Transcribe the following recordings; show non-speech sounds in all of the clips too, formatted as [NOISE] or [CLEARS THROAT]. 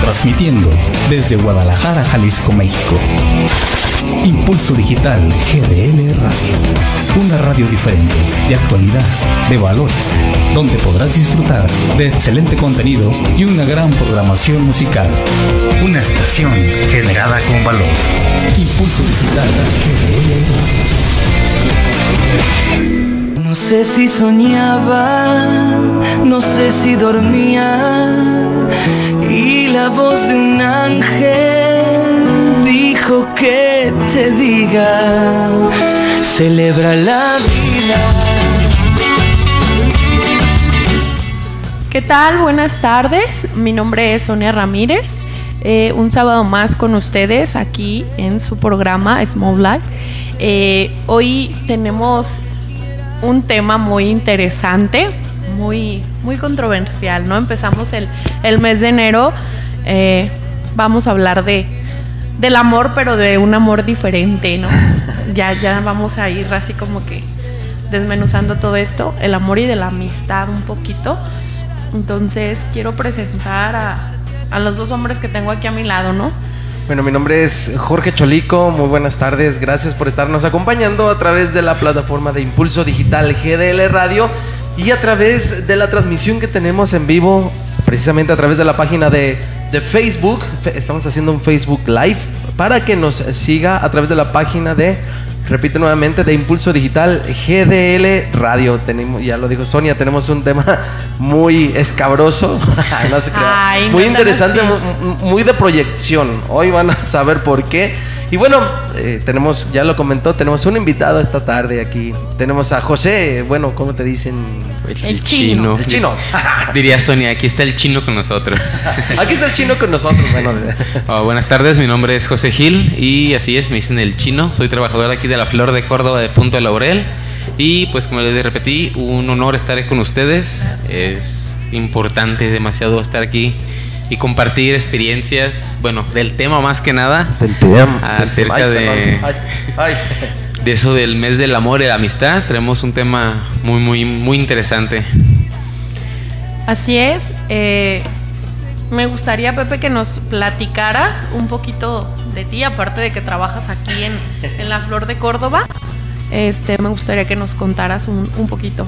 transmitiendo desde Guadalajara, Jalisco, México. Impulso Digital GDL Radio. Una radio diferente, de actualidad, de valores, donde podrás disfrutar de excelente contenido y una gran programación musical. Una estación generada con valor. Impulso Digital GDL Radio. No sé si soñaba, no sé si dormía, y la voz de un ángel dijo que te diga, celebra la vida. ¿Qué tal? Buenas tardes. Mi nombre es Sonia Ramírez. Eh, un sábado más con ustedes aquí en su programa Small Life. Eh, hoy tenemos un tema muy interesante, muy, muy controversial, ¿no? Empezamos el, el mes de enero, eh, vamos a hablar de, del amor, pero de un amor diferente, ¿no? [LAUGHS] Ya, ya vamos a ir así como que desmenuzando todo esto, el amor y de la amistad un poquito. Entonces quiero presentar a, a los dos hombres que tengo aquí a mi lado, ¿no? Bueno, mi nombre es Jorge Cholico, muy buenas tardes, gracias por estarnos acompañando a través de la plataforma de Impulso Digital GDL Radio y a través de la transmisión que tenemos en vivo, precisamente a través de la página de, de Facebook, estamos haciendo un Facebook Live para que nos siga a través de la página de Repite nuevamente de Impulso Digital GDL Radio. Tenemos, ya lo dijo Sonia, tenemos un tema muy escabroso, [LAUGHS] no se Ay, muy no interesante, muy, muy, de proyección. Hoy van a saber por qué. Y bueno, eh, tenemos, ya lo comentó, tenemos un invitado esta tarde aquí. Tenemos a José, bueno, ¿cómo te dicen? El, el chino. El chino. [LAUGHS] Diría Sonia, aquí está el chino con nosotros. [LAUGHS] aquí está el chino con nosotros. Bueno. [LAUGHS] Oh, buenas tardes, mi nombre es José Gil y así es, me dicen el chino. Soy trabajador aquí de la Flor de Córdoba de Punto de Laurel. Y pues como les repetí, un honor estar con ustedes. Es importante, demasiado estar aquí y compartir experiencias, bueno, del tema más que nada. Del tema. Acerca Ay, de, ay, ay. de eso del mes del amor y la amistad. Tenemos un tema muy, muy, muy interesante. Así es. Eh, me gustaría, Pepe, que nos platicaras un poquito de ti, aparte de que trabajas aquí en, en la Flor de Córdoba. Este, me gustaría que nos contaras un, un poquito.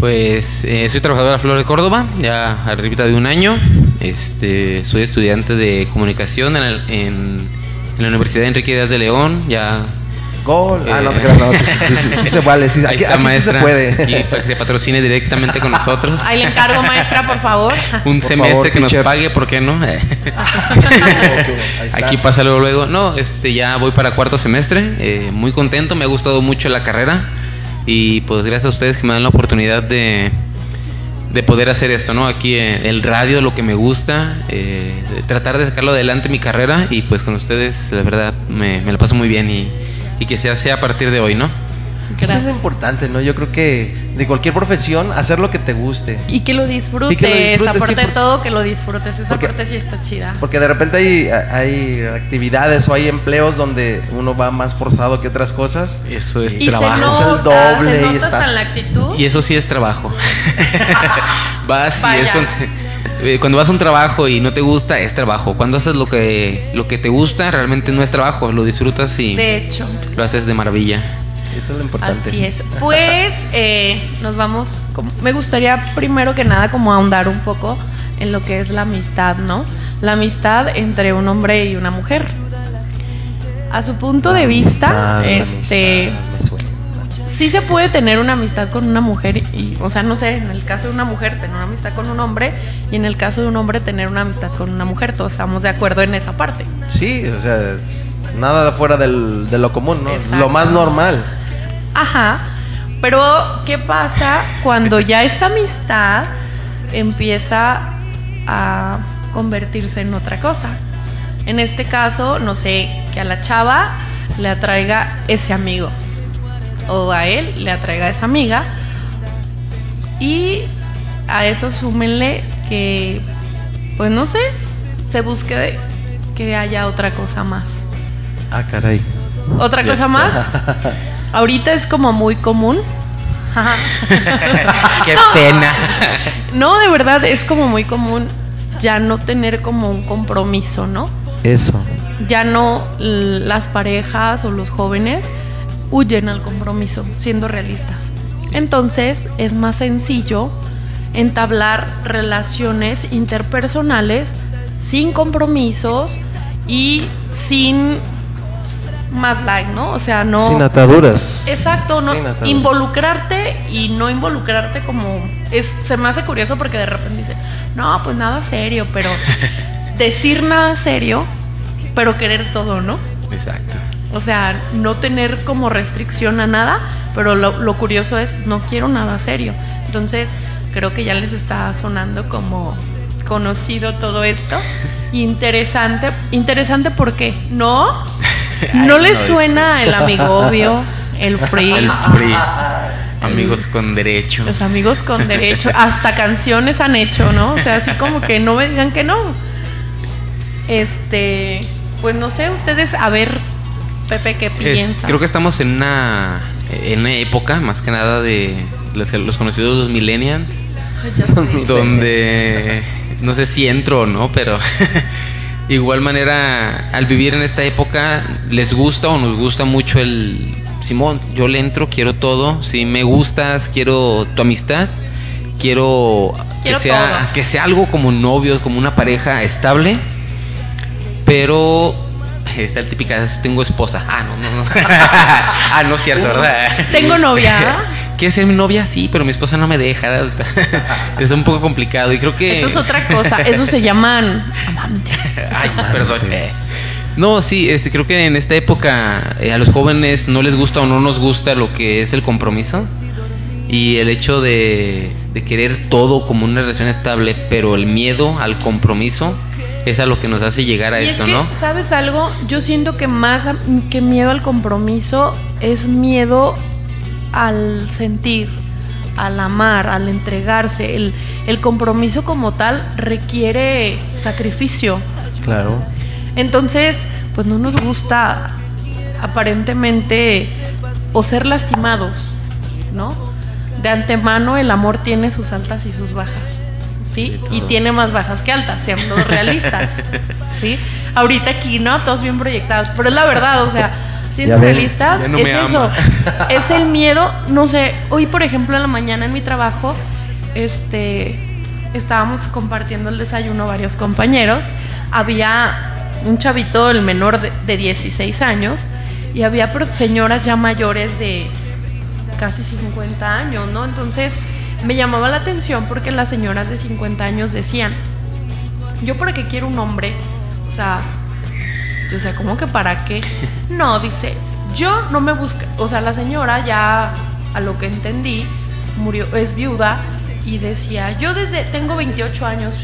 Pues eh, soy trabajador de la Flor de Córdoba, ya arribita de un año. Este, soy estudiante de comunicación en, el- en- en la Universidad Enrique Díaz de León. Ya Gol. ah, no te Eh, creas, no, sí, sí, sí, sí se vale. Sí, [LAUGHS] aquí, aquí maestra. se puede. Y para que se patrocine directamente con nosotros. Ahí le encargo, maestra, por favor. Un Por semestre favor, que nos pague, ¿por qué no? Eh. Aquí pasa luego, luego. No, este, ya voy para cuarto semestre. eh, muy contento, me ha gustado mucho la carrera. Y pues gracias a ustedes que me dan la oportunidad de, de poder hacer esto, ¿no? Aquí eh, el radio, lo que me gusta, eh, tratar de sacarlo adelante mi carrera. Y pues con ustedes, la verdad, me, me la paso muy bien y, y que sea, sea a partir de hoy, ¿no? Eso es lo importante, ¿no? Yo creo que de cualquier profesión, hacer lo que te guste. Y que lo disfrutes, Y que lo disfrutes, sí, aparte de porque- todo, que lo disfrutes. Esa porque- parte sí está chida. Porque de repente hay, hay actividades o hay empleos donde uno va más forzado que otras cosas. Eso es Y se trabajo. Es el nota, doble se y nota estás- hasta en la actitud. Y eso sí es trabajo. [LAUGHS] [LAUGHS] vas y es cuando, eh, cuando vas a un trabajo y no te gusta, es trabajo. Cuando haces lo que, lo que te gusta, realmente no es trabajo, lo disfrutas y De hecho, lo haces de maravilla. Eso es lo importante. así es. [LAUGHS] Pues eh, nos vamos. como- me gustaría primero que nada como ahondar un poco en lo que es la amistad, ¿no? La amistad entre un hombre y una mujer. A su punto de vista, este, sí se puede tener una amistad con una mujer y, o sea, no sé, en el caso de una mujer tener una amistad con un hombre y en el caso de un hombre tener una amistad con una mujer, todos estamos de acuerdo en esa parte. Sí, o sea, nada fuera del, de lo común, ¿no? Exacto. Lo más normal. Ajá, pero ¿qué pasa cuando ya esa amistad empieza a convertirse en otra cosa? En este caso, no sé, que a la chava le atraiga ese amigo o a él le atraiga esa amiga y a eso súmenle que, pues no sé, se busque de- que haya otra cosa más. Ah, caray. Otra Ya cosa está. más. [LAUGHS] Ahorita es como muy común. [LAUGHS] Qué pena. No, de verdad, es como muy común ya no tener como un compromiso, ¿no? Eso. Ya no las parejas o los jóvenes huyen al compromiso, siendo realistas. Entonces es más sencillo entablar relaciones interpersonales sin compromisos y sin más like, ¿no? O sea, no... Sin ataduras. Exacto, no ataduras. involucrarte y no involucrarte como es se me hace curioso porque de repente dice, "No, pues nada serio", pero [LAUGHS] decir nada serio, pero querer todo, ¿no? Exacto. O sea, no tener como restricción a nada, pero lo, lo curioso es no quiero nada serio. Entonces, creo que ya les está sonando como conocido todo esto. [LAUGHS] Interesante, interesante porque no no no, suena el amigo obvio, el free, El free. Amigos con derecho. los amigos con derecho, hasta canciones han hecho, ¿no? O sea, así como que no me digan que no. Este, pues no sé, ustedes, a ver, Pepe, ¿qué Es- piensas? creo que estamos en una, en una época, más que nada, de los, los conocidos los millennials, Ya sé. [LAUGHS] donde [LAUGHS] no sé si entro o no, pero [LAUGHS] igual manera, al vivir en esta época, les gusta o nos gusta mucho el Simón, yo le entro, quiero todo, si me gustas, quiero tu amistad, quiero, Quiero que, sea, todo. que sea algo como novios, como una pareja estable, pero está la típica, tengo esposa. Ah, no, no, no. [LAUGHS] ah, no es cierto, ¿verdad? Tengo novia. [LAUGHS] ¿Quieres ser mi novia? Sí, pero mi esposa no me deja. [LAUGHS] Es un poco complicado y creo que... Eso es otra cosa, eso se llaman amantes. [LAUGHS] Ay, perdón. Eh, No, sí, este, creo que en esta época eh, a los jóvenes no les gusta o no nos gusta lo que es el compromiso y el hecho de, de querer todo como una relación estable, pero el miedo al compromiso es a lo que nos hace llegar a Y esto, es que, ¿no? ¿sabes algo? Yo siento que más que miedo al compromiso es miedo al sentir, al amar, al entregarse. El, el compromiso como tal requiere sacrificio. Claro. Entonces, pues no nos gusta aparentemente o ser lastimados, ¿no? De antemano el amor tiene sus altas y sus bajas, ¿sí? Y tiene más bajas que altas, siendo [LAUGHS] realistas, ¿sí? Ahorita aquí, ¿no? Todos bien proyectados, pero es la verdad, o sea, siendo no es me eso, ama. [LAUGHS] es el miedo, no sé, hoy por ejemplo en la mañana en mi trabajo, este, estábamos compartiendo el desayuno varios compañeros, había un chavito, el menor de, de 16 años, y había señoras ya mayores de casi 50 años, ¿no? Entonces me llamaba la atención porque las señoras de 50 años decían, yo para qué quiero un hombre, o sea, yo decía, ¿cómo que para qué? No, dice, yo no me busca, o sea, la señora ya, a lo que entendí, murió, es viuda y decía, yo desde, tengo 28 años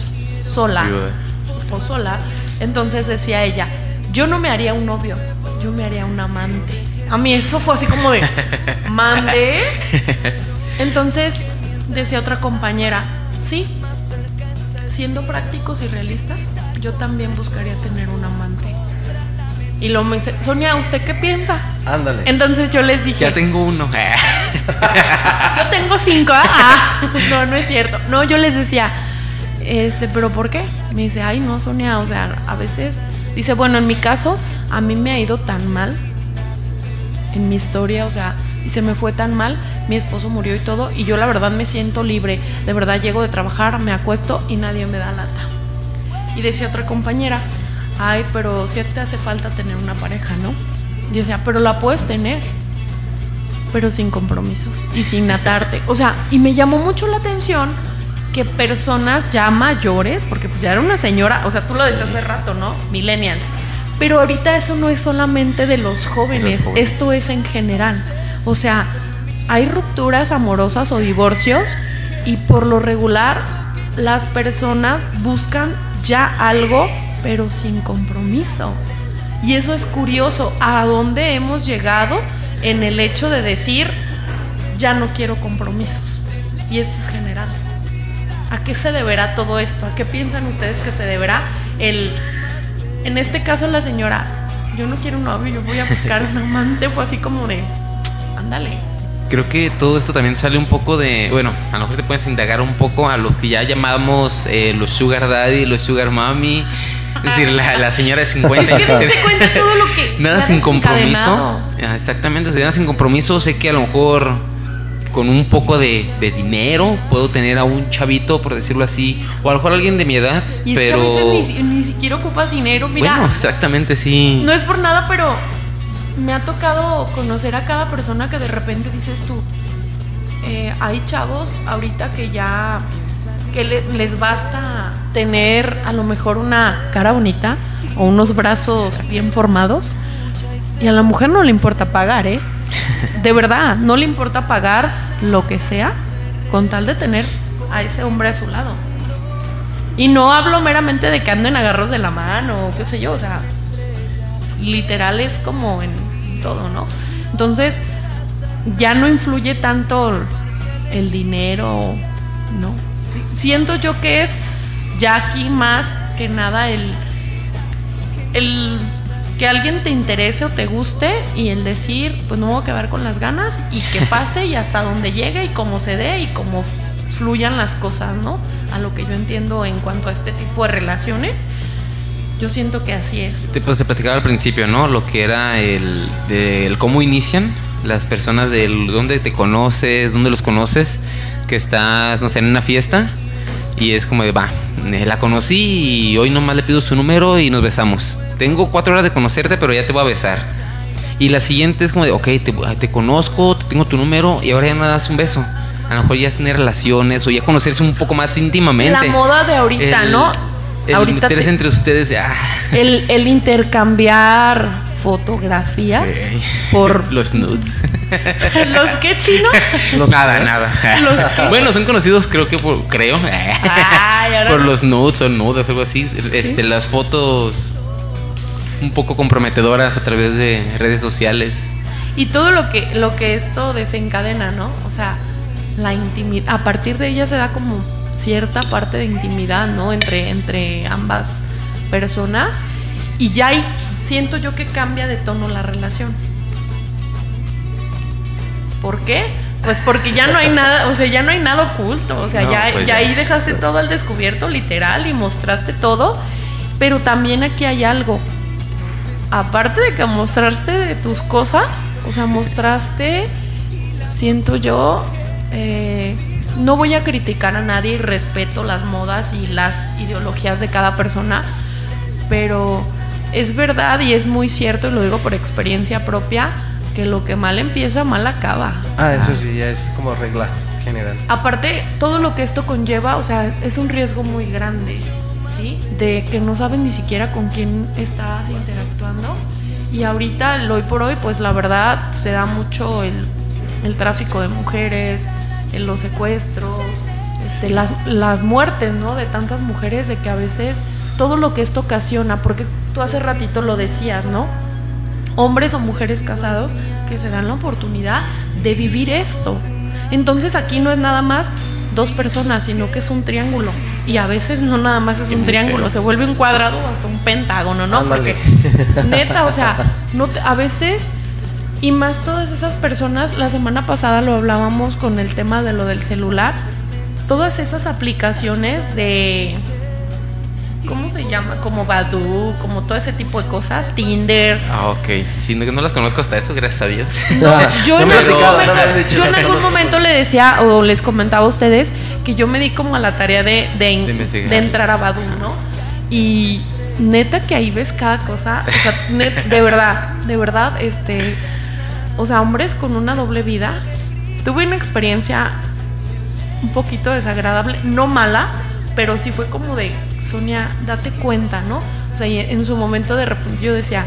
sola, Viuda. o sola, entonces decía ella, yo no me haría un novio, yo me haría un amante. A mí eso fue así como de, [LAUGHS] mande. Entonces decía otra compañera, sí, siendo prácticos y realistas, yo también buscaría tener un amante. Y lo me dice, Sonia, ¿usted qué piensa? Ándale. Entonces yo les dije, Ya tengo uno. [LAUGHS] [LAUGHS] yo tengo cinco. ¿ah? Ah, no, no es cierto. No, yo les decía, este, pero ¿por qué? Me dice, ay, no, Sonia, o sea, a veces, dice, bueno, en mi caso, a mí me ha ido tan mal en mi historia, o sea, y se me fue tan mal, mi esposo murió y todo, y yo la verdad me siento libre, de verdad llego de trabajar, me acuesto y nadie me da lata. Y decía otra compañera, ay, pero si te hace falta tener una pareja, ¿no? Y decía, pero la puedes tener, pero sin compromisos y sin atarte. O sea, y me llamó mucho la atención que personas ya mayores, porque pues ya era una señora, o sea, tú lo decías hace rato, ¿no? Millennials. Pero ahorita eso no es solamente de los jóvenes, jóvenes. esto es en general. O sea, hay rupturas amorosas o divorcios y por lo regular las personas buscan ya algo, pero sin compromiso. Y eso es curioso, a dónde hemos llegado en el hecho de decir, ya no quiero compromisos. Y esto es general. ¿A qué se deberá todo esto? ¿A qué piensan ustedes que se deberá el, en este caso la señora, yo no quiero un novio, yo voy a buscar un [LAUGHS] amante, fue así como de, ándale. creo que todo esto también sale un poco de, bueno, a lo mejor te puedes indagar un poco a lo que ya llamamos eh, los sugar daddy, los sugar mommy, es decir, la, señora de 50. Es que se cuenta todo lo que... [LAUGHS] Nada sin compromiso. Ah, exactamente, nada sin compromiso, sé que a lo mejor con un poco de, dinero puedo tener a un chavito, por decirlo así, o a lo mejor alguien de mi edad, y pero... Es que a veces ni, ni, siquiera ocupas dinero, mira. Bueno, exactamente, sí. No es por nada, pero me ha tocado conocer a cada persona que de repente dices tú, eh, hay chavos ahorita que ya que les basta tener a lo mejor una cara bonita o unos brazos bien formados y a la mujer no le importa pagar, ¿eh? [LAUGHS] De verdad, no le importa pagar lo que sea con tal de tener a ese hombre a su lado. Y no hablo meramente de que anden agarros de la mano o qué sé yo, o sea, literal es como en todo, ¿no? Entonces, ya no influye tanto el dinero, ¿no? siento yo que es ya aquí más que nada el, el que alguien te interese o te guste y el decir, pues no me voy a quedar con las ganas y que [LAUGHS] pase y hasta donde llegue y cómo se dé y cómo fluyan las cosas, ¿no? A lo que yo entiendo en cuanto a este tipo de relaciones. Yo siento que así es. Pues te platicaba al principio, ¿no? Lo que era el, el cómo inician las personas, del dónde te conoces, dónde los conoces, que estás, no sé, en una fiesta y es como de, va, eh, la conocí y hoy nomás le pido su número y nos besamos. Tengo cuatro horas de conocerte, pero ya te voy a besar. Y la siguiente es como de, ok, te, conozco, te tengo tu número y ahora ya me das un beso. A lo mejor ya es tener relaciones o ya conocerse un poco más íntimamente. La moda de ahorita, ¿no? El ahorita meterse entre ustedes. Ah. El, el intercambiar fotografías por [LAUGHS] los nudes. [LAUGHS] ¿Los qué chino? nada, nada. [LAUGHS] bueno, son conocidos creo que por creo por los nudes o nudes algo así, este las fotos un poco comprometedoras a través de redes sociales. Y todo lo que lo que esto desencadena, ¿no? O sea, la intimidad, a partir de ella se da como cierta parte de intimidad, ¿no? Entre entre ambas personas y ya hay siento yo que cambia de tono la relación. ¿Por qué? Pues porque ya no hay nada, o sea, ya no hay nada oculto, o sea, ya, pues ya, ahí dejaste todo al descubierto, literal, y mostraste todo, pero también aquí hay algo. Aparte de que mostraste de tus cosas, o sea, mostraste, siento yo, eh, no voy a criticar a nadie y respeto las modas y las ideologías de cada persona, pero es verdad y es muy cierto, y lo digo por experiencia propia, que lo que mal empieza, mal acaba. Ah, eso sí, ya es como regla general. Aparte, todo lo que esto conlleva, o sea, es un riesgo muy grande, ¿sí? De que no saben ni siquiera con quién estás interactuando. Y ahorita, el hoy por hoy, pues la verdad se da mucho el, el tráfico de mujeres, los secuestros, este, las, las muertes, ¿no? De tantas mujeres, de que a veces todo lo que esto ocasiona, porque tú hace ratito lo decías, ¿no? Hombres o mujeres casados que se dan la oportunidad de vivir esto. Entonces aquí no es nada más dos personas, sino que es un triángulo. Y a veces no nada más es un triángulo, se vuelve un cuadrado o hasta un pentágono, ¿no? Porque neta, o sea, [LAUGHS] no a veces y más todas esas personas, la semana pasada lo hablábamos con el tema de lo del celular, todas esas aplicaciones de ¿cómo se llama? Como Badu, como todo ese tipo de cosas, Tinder. Ah, ok. Sí, no, no las conozco hasta eso, gracias a Dios. [LAUGHS] yo, en, algún momento, yo en algún momento le decía o les comentaba a ustedes que yo me di como a la tarea de, de, entrar a Badu, ¿no? Y neta que ahí ves cada cosa, o sea, de verdad, de verdad, este, o sea, hombres con una doble vida. Tuve una experiencia un poquito desagradable, no mala, pero sí fue como de Sonia, date cuenta, ¿no? O sea, en su momento de repente yo decía,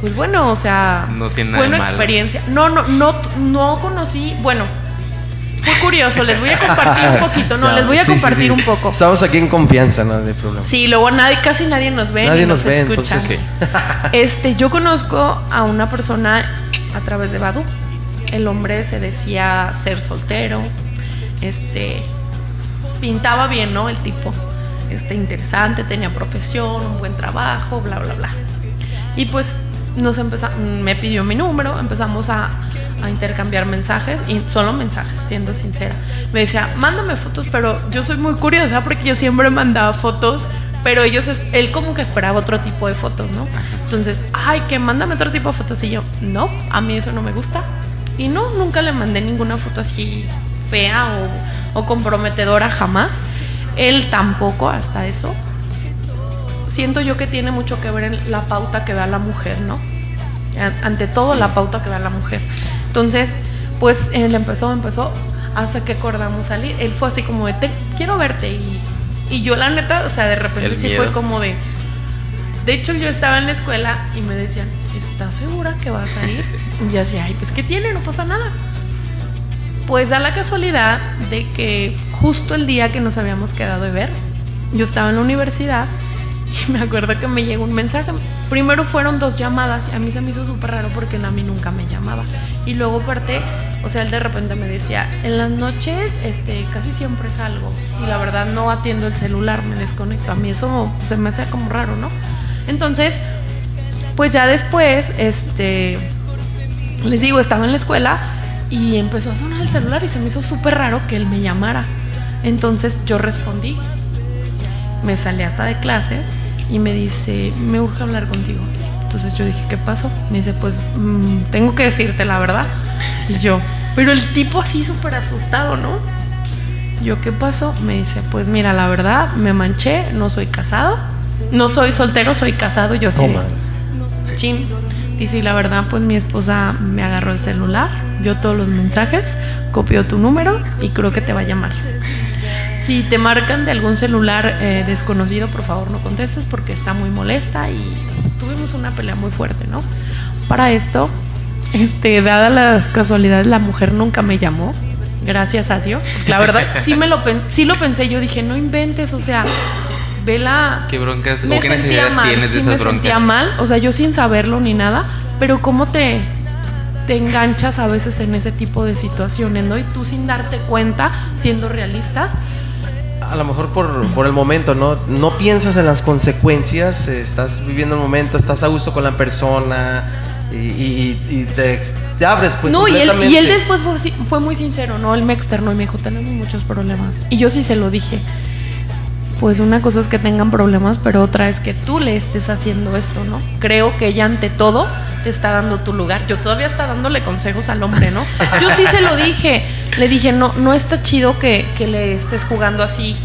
pues bueno, o sea, no tiene fue una experiencia. No, no, no, no conocí, bueno, fue curioso, les voy a compartir un poquito, no, [LAUGHS] les voy a compartir un poco. Estamos aquí en confianza, no de problema. Sí, luego nadie, casi nadie nos ve nadie nos, ve, escucha. [LAUGHS] este, yo conozco a una persona a través de Badu. El hombre se decía ser soltero, este, pintaba bien, ¿no? El tipo este, interesante, tenía profesión, un buen trabajo, bla, bla, bla. Y pues nos empezamos, me pidió mi número, empezamos a, a intercambiar mensajes y solo mensajes, siendo sincera. Me decía, mándame fotos, pero yo soy muy curiosa porque yo siempre mandaba fotos, pero ellos, él como que esperaba otro tipo de fotos, ¿no? Entonces, ay, que mándame otro tipo de fotos y yo, no, a mí eso no me gusta. Y no, nunca le mandé ninguna foto así fea o, o comprometedora jamás. Él tampoco, hasta eso. Siento yo que tiene mucho que ver en la pauta que da la mujer, ¿no? Ante todo, la pauta que da la mujer. Entonces, pues él empezó, empezó, hasta que acordamos salir. Él fue así como de, te quiero verte. Y, y yo, la neta, o sea, de repente sí fue como de. De hecho, yo estaba en la escuela y me decían, ¿estás segura que vas a ir? [LAUGHS] Y yo decía, ay, pues ¿qué tiene? No pasa nada. Pues da la casualidad de que justo el día que nos habíamos quedado de ver, yo estaba en la universidad y me acuerdo que me llegó un mensaje. Primero fueron dos llamadas y a mí se me hizo súper raro porque a nunca me llamaba. Y luego parte, o sea, él de repente me decía, en las noches este, casi siempre salgo y la verdad no atiendo el celular, me desconecto. A mí eso se me hace como raro, ¿no? Entonces, pues ya después, este, les digo, estaba en la escuela y empezó a sonar el celular y se me hizo súper raro que él me llamara. Entonces yo respondí. Me salí hasta de clase y me dice, me urge hablar contigo. Entonces yo dije, ¿qué pasó? Me dice, pues mmm, tengo que decirte la verdad. Y yo, pero el tipo así súper asustado, ¿no? Yo, ¿qué pasó? Me dice, pues mira, la verdad, me manché, no soy casado. No soy soltero, soy casado. Yo así, oh, chin. Dice, y la verdad, pues mi esposa me agarró el celular, vio todos los mensajes, copió tu número y creo que te va a llamar. Si te marcan de algún celular eh, desconocido, por favor no contestes porque está muy molesta y tuvimos una pelea muy fuerte, ¿no? Para esto, este, dada las casualidades, la mujer nunca me llamó, gracias a Dios. La verdad, sí, me lo, sí lo pensé, yo dije, no inventes, o sea, vela. ¿Qué broncas o qué necesidades tienes de sí esas me broncas? sentía mal, o sea, yo sin saberlo ni nada, pero cómo te, te enganchas a veces en ese tipo de situaciones, ¿no? Y tú sin darte cuenta, siendo realistas. A lo mejor por, por el momento, ¿no? No piensas en las consecuencias, estás viviendo el momento, estás a gusto con la persona y, y, y te, te, abres pues No, y él, y él después fue, fue muy sincero, ¿no? Él me externó y me dijo, tenemos muchos problemas. Y yo sí se lo dije pues una cosa es que tengan problemas, pero otra es que tú le estés haciendo esto, ¿no? Creo que ella ante todo te está dando tu lugar. Yo todavía está dándole consejos al hombre, ¿no? Yo sí se lo dije. Le dije, no, no está chido que, que le estés jugando así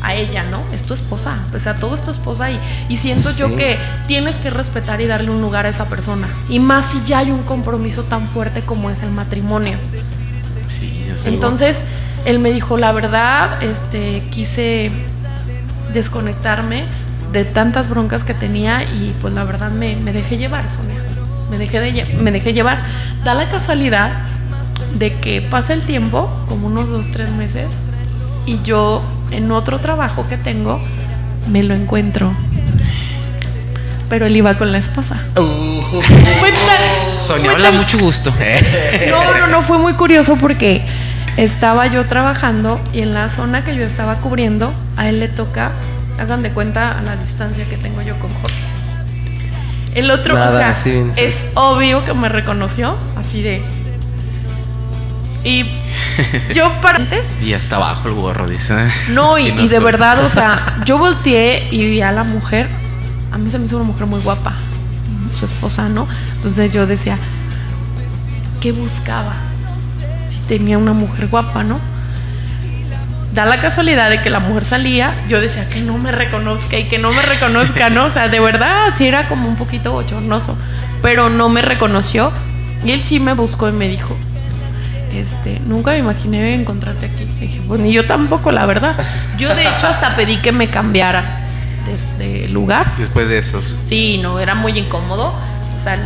a ella, ¿no? Es tu esposa, o sea, todo es tu esposa y, y siento sí. yo que tienes que respetar y darle un lugar a esa persona. Y más si ya hay un compromiso tan fuerte como es el matrimonio. Sí, Entonces, él me dijo, la verdad, este, quise desconectarme de tantas broncas que tenía y pues la verdad me, me dejé llevar, Sonia. Me dejé, de, me dejé llevar. Da la casualidad de que pasa el tiempo, como unos dos, tres meses, y yo en otro trabajo que tengo me lo encuentro. Pero él iba con la esposa. Uh, Sonia, habla mucho gusto. No, no, no, fue muy curioso porque estaba yo trabajando y en la zona que yo estaba cubriendo, a él le toca, hagan de cuenta a la distancia que tengo yo con Jorge. El otro, Nada, o sea, sí, sí. es obvio que me reconoció, así de. Y [LAUGHS] yo para antes. Y hasta abajo el gorro, dice. No, y, [LAUGHS] no y de verdad, o sea, [LAUGHS] yo volteé y vi a la mujer. A mí se me hizo una mujer muy guapa, su esposa, ¿no? Entonces yo decía, ¿qué buscaba? Tenía una mujer guapa, ¿no? Da la casualidad de que la mujer salía, yo decía que no me reconozca y que no me reconozca, ¿no? O sea, de verdad, sí era como un poquito bochornoso, pero no me reconoció y él sí me buscó y me dijo, este, nunca me imaginé encontrarte aquí. Y dije, pues ni yo tampoco, la verdad. Yo de hecho hasta pedí que me cambiara de, de lugar. Después de eso. Sí, no, era muy incómodo. O sea,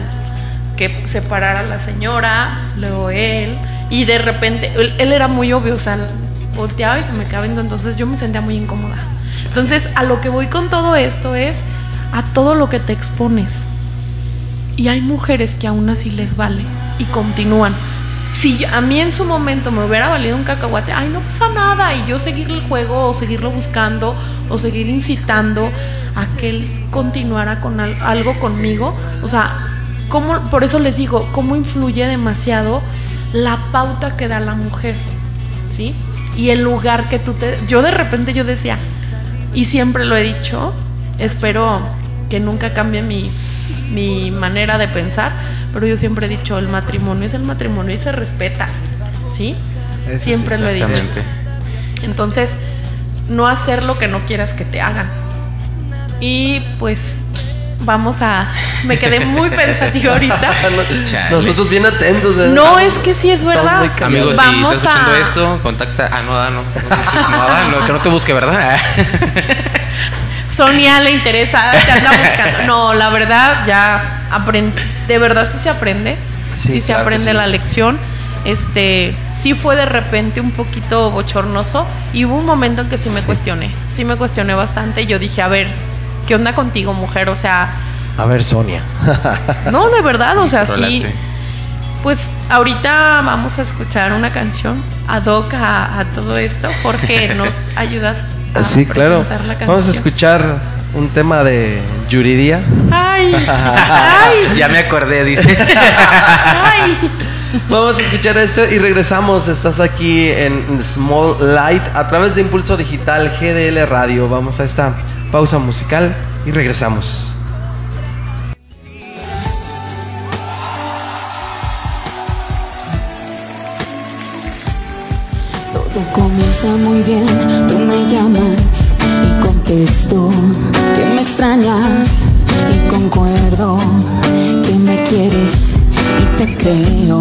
que separara a la señora, luego él, y de repente, él, él, era muy obvio, o sea, volteaba y se me quedaba entonces yo me sentía muy incómoda. Entonces, a lo que voy con todo esto es a todo lo que te expones. Y hay mujeres que aún así les vale y continúan. Si a mí en su momento me hubiera valido un cacahuate, ay, no pasa nada, y yo seguir el juego o seguirlo buscando o seguir incitando a que él continuara con algo conmigo, o sea, ¿cómo, por eso les digo, cómo influye demasiado la pauta que da la mujer, ¿sí? Y el lugar que tú te... Yo de repente yo decía, y siempre lo he dicho, espero que nunca cambie mi, mi manera de pensar, pero yo siempre he dicho, el matrimonio es el matrimonio y se respeta, ¿sí? Eso siempre sí, lo he dicho. Entonces, no hacer lo que no quieras que te hagan. Y pues vamos a... Me quedé muy pensativa ahorita. [LAUGHS] Nosotros bien atentos. ¿verdad? No, es que sí es verdad. Amigos, si Vamos estás escuchando a- esto, contacta. Ah, no, ah, no. No, ah, no, [LAUGHS] que no te busque, ¿verdad? Sonia le interesa, te anda [LAUGHS] buscando. No, la verdad, ya aprende, de verdad sí se aprende. Sí, Sí, se claro aprende sí. la lección. Este, sí fue de repente un poquito bochornoso y hubo un momento en que sí me Sí. cuestioné. Sí me cuestioné bastante y yo dije, a ver, ¿qué onda contigo, mujer? O sea, A ver, Sonia. [LAUGHS] no, de verdad, o sea, sí. Pues ahorita vamos a escuchar una canción ad hoc a, a todo esto. Jorge, [LAUGHS] ¿nos ayudas a sí, claro. la Vamos a canción? escuchar un tema de Yuridia. Ay, [LAUGHS] ay, Ya me acordé, dice. ay. Vamos a escuchar esto y regresamos. Estás aquí en Small Light a través de Impulso Digital GDL Radio. Vamos a esta pausa musical y regresamos. Todo comienza muy bien, tú me llamas y contesto que me extrañas y concuerdo que me quieres y te creo.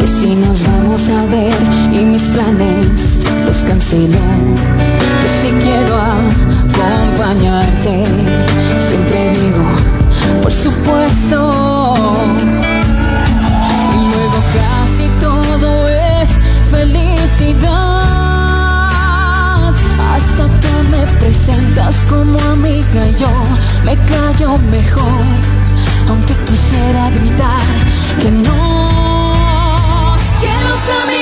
Que si nos vamos a ver y mis planes los cancelo, que si quiero acompañarte, siempre digo, por supuesto. Y luego casi todo es felicidad. Hasta que me presentas como amiga, yo me callo mejor. Aunque quisiera gritar que no, que los amigos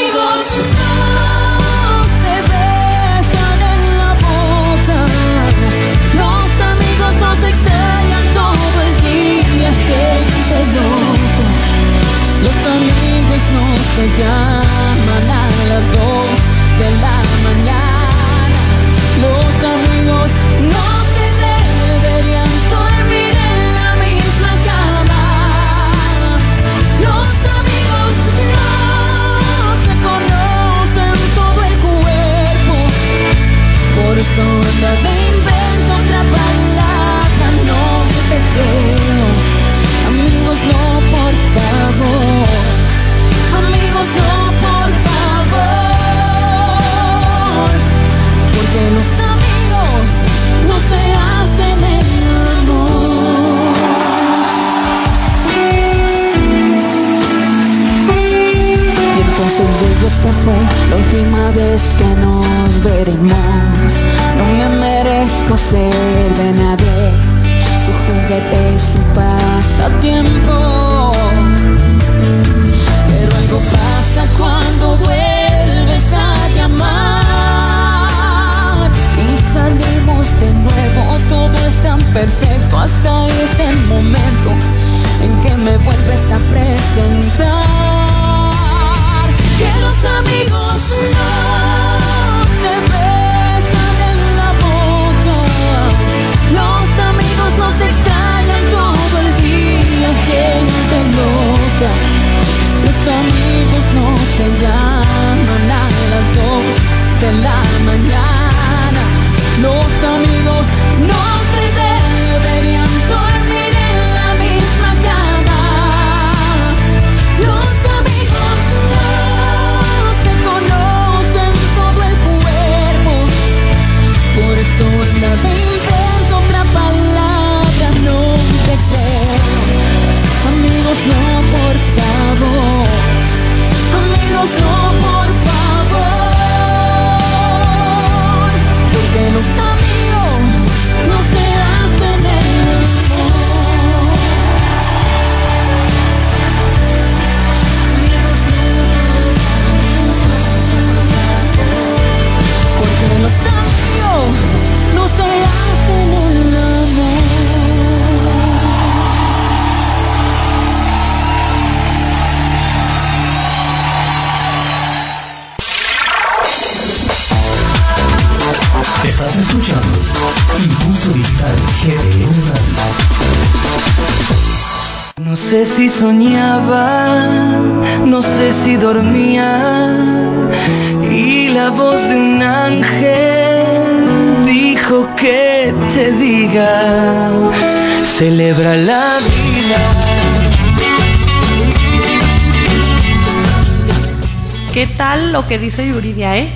lo que dice Yuridia, eh?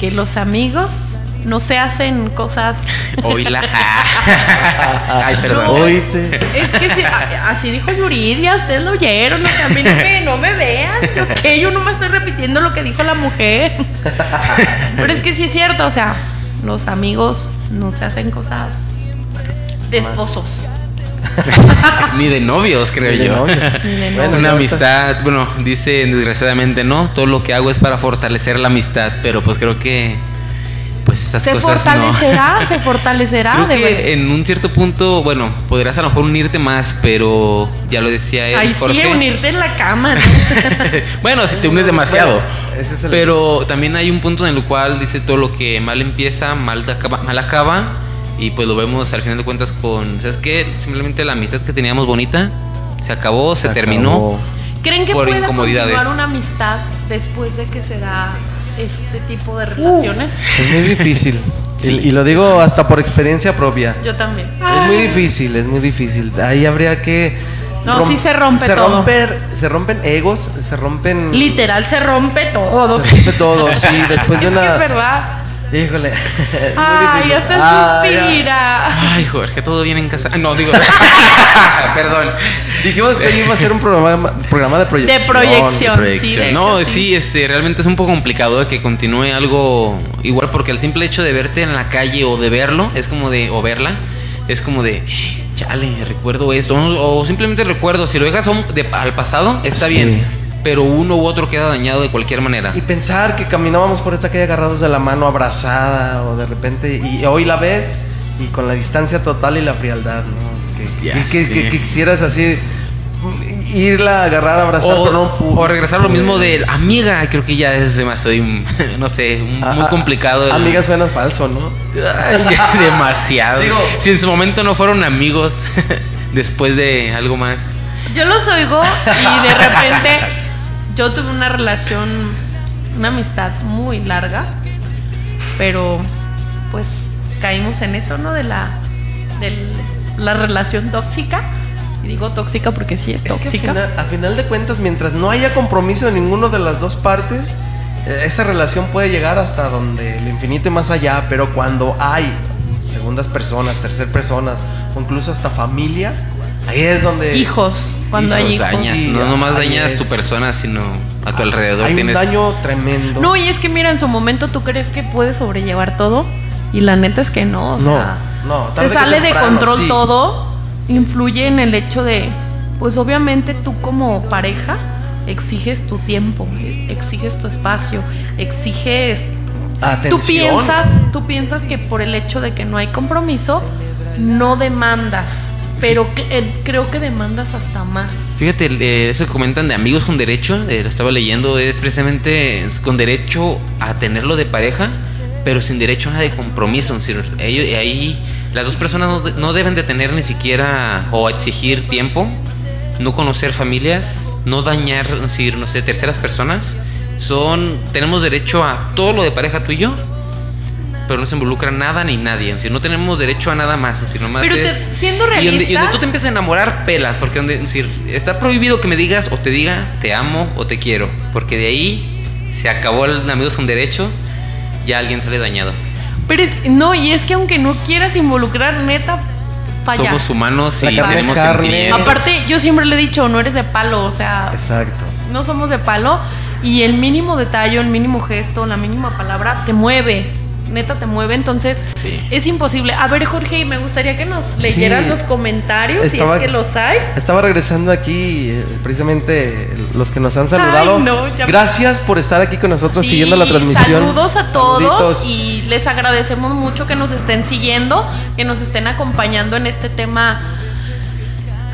Que los amigos no se hacen cosas. [LAUGHS] Oíla. [LAUGHS] Ay, perdón. Oíte. Es que sí, a- así dijo Yuridia, ustedes lo oyeron, o sea, a mí no me, no me vean. Yo, ¿qué? Yo no me estoy repitiendo lo que dijo la mujer. [LAUGHS] Pero es que sí es cierto, o sea, los amigos no se hacen cosas de esposos. [LAUGHS] Ni de novios, creo Ni de yo. novios. Ni de Bueno, Una amistad, bueno, dice desgraciadamente no, todo lo que hago es para fortalecer la amistad, pero pues creo que pues esas Se cosas fortalecerá, [LAUGHS] se fortalecerá. no. Creo de verdad. que en un cierto punto, bueno, podrías a lo mejor unirte más, pero ya lo decía él, Ay, sí, Jorge. unirte en la cama. ¿no? [LAUGHS] bueno, si te unes demasiado. Bueno, ese es el- Pero también hay un punto en el cual dice todo lo que mal empieza, mal acaba, mal acaba. Y pues lo vemos al final de cuentas con. ¿Sabes qué? Simplemente la amistad que teníamos bonita se acabó, se, Se terminó. acabó. ¿Creen que Por pueda incomodidades. continuar una amistad después de que se da este tipo de relaciones? Es muy difícil. [LAUGHS] Sí. Y, y lo digo hasta por experiencia propia. Yo también. Es muy difícil, es muy difícil. Ahí habría que. No, sí se rompe se todo. romper- se rompen egos, se rompen. Literal, se rompe todo. Se rompe todo, sí. [LAUGHS] Después de es que es una. verdad. Híjole. [LAUGHS] Ay, hasta Ah, ya. suspira. Ay, Jorge, todo bien en casa. No, digo. [LAUGHS] Perdón. Dijimos que hoy iba a ser un programa, programa de proyección. De proyección. Proyección. sí, de no, hecho, sí. sí. este, realmente es un poco complicado de que continúe algo igual porque el simple hecho de verte en la calle o de verlo es como de o verla es como de chale, recuerdo esto o, o simplemente recuerdo si lo dejas a un- de- al pasado está Sí. bien, pero uno u otro queda dañado de cualquier manera. Y pensar que caminábamos por esta calle agarrados de la mano, abrazada, o de repente, y hoy la ves, y con la distancia total y la frialdad, ¿no? Que, Ya que- que- sé. que- que quisieras así irla a agarrar, abrazar, O, pero no pudo. o regresar a lo mismo de amiga, creo que ya es demasiado, [LAUGHS] no sé, Ah, muy ah, complicado. el- Amiga suena falso, ¿no? Ay, [LAUGHS] demasiado. Digo- si en su momento no fueron amigos, [LAUGHS] después de algo más. Yo los oigo y de repente yo tuve una relación, una amistad muy larga, pero pues caímos en eso, ¿no? De la, de la relación tóxica. Y digo tóxica porque sí es Es que al tóxica. final, a final de cuentas, mientras no haya compromiso de ninguna de las dos partes, eh, esa relación puede llegar hasta donde el infinito y más allá, pero cuando hay segundas personas, tercer personas, o incluso hasta familia, ahí es donde... Hijos, cuando hay Los hijos. dañas, Sí, no nomás dañas es. tu persona, sino a tu alrededor Hay tienes. un daño tremendo. No, y es que mira, en su momento tú crees que puedes sobrellevar todo y la neta es que no. o No, sea, no, Se sale de control sí. todo, influye en el hecho de, pues obviamente tú como pareja exiges tu tiempo, exiges tu espacio, exiges... Atención. Tú piensas, tú piensas que por el hecho de que no hay compromiso, no demandas, pero que- eh, creo que demandas hasta más. Fíjate, eh, eso que comentan de amigos con derecho, eh, lo estaba leyendo, es precisamente con derecho a tenerlo de pareja, pero sin derecho a nada de compromiso. Ellos- ahí las dos personas no, no deben de tener ni siquiera o exigir tiempo, no conocer familias, no dañar, decir, no sé, terceras personas. Son, tenemos derecho a todo lo de pareja tú y yo, pero no se involucra nada ni nadie. Es decir, no tenemos derecho a nada más. Es decir, nomás Pero te- es- siendo y donde, y donde realistas- tú te empiezas a enamorar, pelas. Porque donde, es decir, está prohibido que me digas o te diga te amo o te quiero. Porque de ahí se acabó el amigos con derecho, ya alguien sale dañado. Pero es, no, y es que aunque no quieras involucrar, neta, falla. Somos humanos y tenemos sentimientos. Aparte, yo siempre le he dicho, no eres de palo, o sea, Exacto. no somos de palo y el mínimo detalle, el mínimo gesto, la mínima palabra te mueve. Neta te mueve, entonces Sí. es imposible. A ver, Jorge, me gustaría que nos leyeran Sí. los comentarios, Estaba- si es que los hay. Estaba regresando aquí, eh, precisamente los que nos han saludado. Ay, no, ya- Gracias por estar aquí con nosotros Sí, siguiendo la transmisión. Saludos a todos y les agradecemos mucho que nos estén siguiendo, que nos estén acompañando en este tema.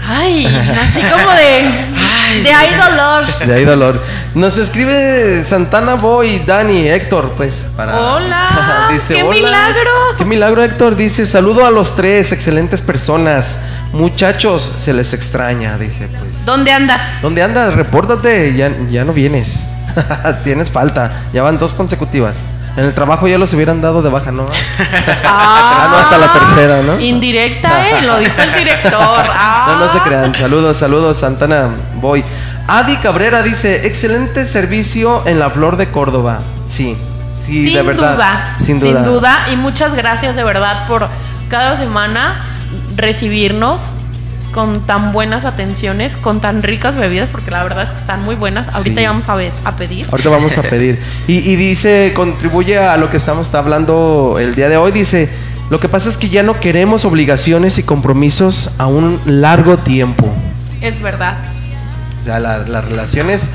Ay, así como de. [LAUGHS] [LAUGHS] De ahí dolor. De ahí dolor. Nos escribe Santana Boy, Dani, Héctor, pues para. Hola, [LAUGHS] qué milagro. Qué milagro, Héctor. Dice, saludo a los tres, excelentes personas. Muchachos, se les extraña, dice, pues. ¿Dónde andas? ¿Dónde andas? Repórtate, ya, ya no vienes. [LAUGHS] Tienes falta. Ya van dos consecutivas. En el trabajo ya los hubieran dado de baja, ¿no? [LAUGHS] Ah, no, hasta la tercera, ¿no? Indirecta, ¿eh? Lo dijo el director. Ah. [LAUGHS] No, no se crean. Saludos, saludos, Santana Boy. Adi Cabrera dice, excelente servicio en la Flor de Córdoba. Sí, sí, sin de verdad. Duda, sin duda. Sin duda. Y muchas gracias de verdad por cada semana recibirnos con tan buenas atenciones, con tan ricas bebidas, porque la verdad es que están muy buenas. Ahorita Sí. ya vamos a, ver, a pedir. Ahorita vamos a pedir. Y, y dice, contribuye a lo que estamos hablando el día de hoy. Dice, lo que pasa es que ya no queremos obligaciones y compromisos a un largo tiempo. Es verdad. O sea, la- las relaciones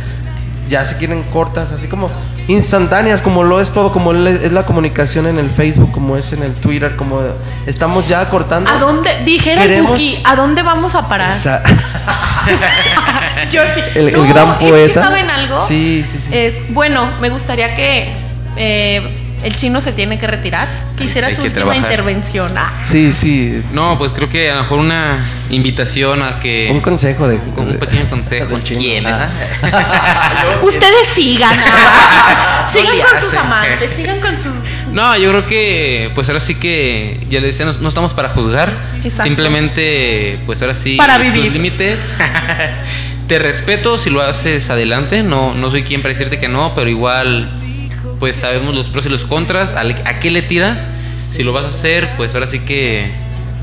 ya se quieren cortas, así como instantáneas, como lo es todo, como es la comunicación en el Facebook, como es en el Twitter, como estamos ya cortando. ¿A dónde? Dijera Queremos- Buki, ¿a dónde vamos a parar? Esa- [LAUGHS] [LAUGHS] Yo sí. el, gran es que, poeta. ¿saben algo? Sí, sí, sí. Es, bueno, me gustaría que eh, el chino se tiene que retirar. Quisiera su que última trabajar. intervención. Ah, Sí, sí. No, pues creo que a lo mejor una invitación a que. Un consejo de. con un pequeño consejo. ¿Quién, Ah. [LAUGHS] Ustedes sigan. ah. [LAUGHS] sigan con sus amantes, sigan con sus. No, yo creo que, pues ahora sí que, ya le decía, no, no estamos para juzgar. Exacto. Simplemente, pues ahora sí. Para tus vivir. límites. [LAUGHS] Te respeto si lo haces adelante. No, no soy quien para decirte que no, pero igual, pues sabemos los pros y los contras. ¿A, a qué le tiras? Si lo vas a hacer, pues ahora sí que.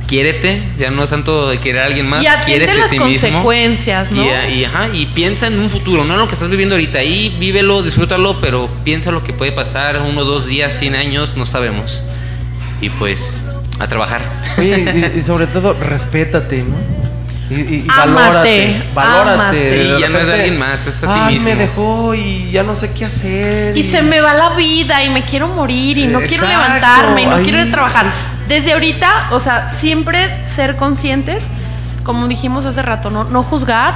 Quiérete, ya no es tanto de querer a alguien más, y quiérete a las ti mismo. consecuencias, ¿no? Y, y, ajá, y piensa en un futuro, no en lo que estás viviendo ahorita. Ahí vívelo, disfrútalo, pero piensa lo que puede pasar uno, dos días, 100 años, no sabemos. Y pues, a trabajar. Oye, y, y [LAUGHS] sobre todo, respétate, ¿no? Y, y- y Ámate, valórate. Valórate. Sí, ya no es de alguien más, es a ti "Ay, mismo". me dejó y ya no sé qué hacer. Y se me va la vida y me quiero morir y no quiero levantarme y no ahí. quiero ir a trabajar. Desde ahorita, o sea, siempre ser conscientes, como dijimos hace rato, no, no juzgar,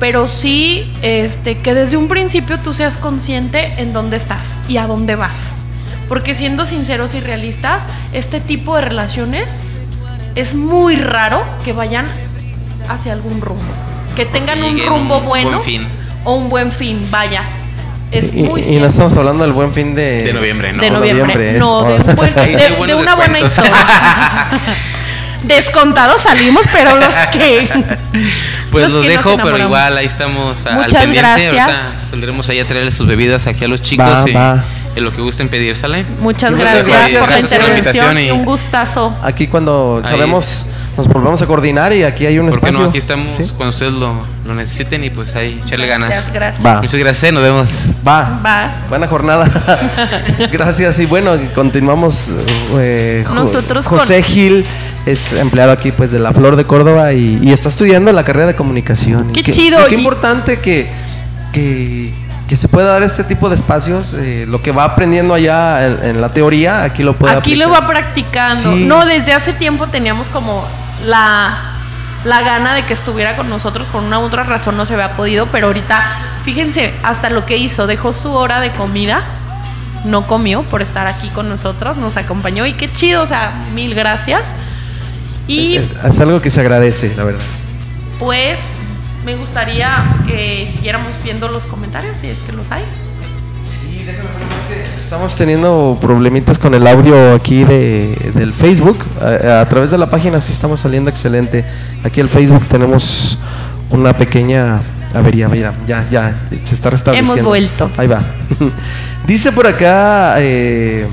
pero sí este, que desde un principio tú seas consciente en dónde estás y a dónde vas. Porque siendo sinceros y realistas, este tipo de relaciones es muy raro que vayan hacia algún rumbo. Que tengan un rumbo un bueno buen fin. o un buen fin, vaya. Es Y, muy y no cierto. estamos hablando del buen fin de, De noviembre, ¿no? de noviembre. noviembre es- no, de, un buen- sí de- una buena historia. [LAUGHS] Descontados salimos, pero los que. Pues los los, que nos dejo, pero igual ahí estamos a- al Muchas pendiente. gracias. Ahorita saldremos ahí a traerles sus bebidas aquí a los chicos Va, y, va. y lo que gusten pedir, ¿sale? Muchas Muchas gracias, gracias. por la intervención. y- Un gustazo. Aquí cuando Ahí. sabemos, nos volvemos a coordinar y aquí hay un ¿Por qué espacio. no? Aquí estamos ¿Sí? cuando ustedes lo, lo neceten y pues ahí echarle Gracias, ganas. gracias. Va. Muchas gracias, eh, nos vemos. Va. Va. Buena jornada. [LAUGHS] Gracias. Y bueno, continuamos. eh, Nosotros con- José Gil es empleado aquí pues de la Flor de Córdoba y, y está estudiando la carrera de comunicación. Y Qué chido, Qué y- importante que, que, que se pueda dar este tipo de espacios. eh, lo que va aprendiendo allá en, en la teoría, aquí lo puede Aquí aplicar. lo va practicando. Sí. No, desde hace tiempo teníamos como la, la gana de que estuviera con nosotros. Por una u otra razón no se había podido, pero ahorita, fíjense, hasta lo que hizo, dejó su hora de comida. No comió por estar aquí con nosotros, nos acompañó y qué chido, o sea, mil gracias. Y Eh, Es algo que se agradece, la verdad. pues me gustaría que siguiéramos viendo los comentarios, si es que los hay. Sí, déjame Estamos teniendo problemitas con el audio aquí de, del Facebook. A, a través de la página sí estamos saliendo excelente. Aquí el Facebook tenemos una pequeña avería. Mira, ya, ya, se está restableciendo. Hemos vuelto. Ahí va. [LAUGHS] Dice por acá eh,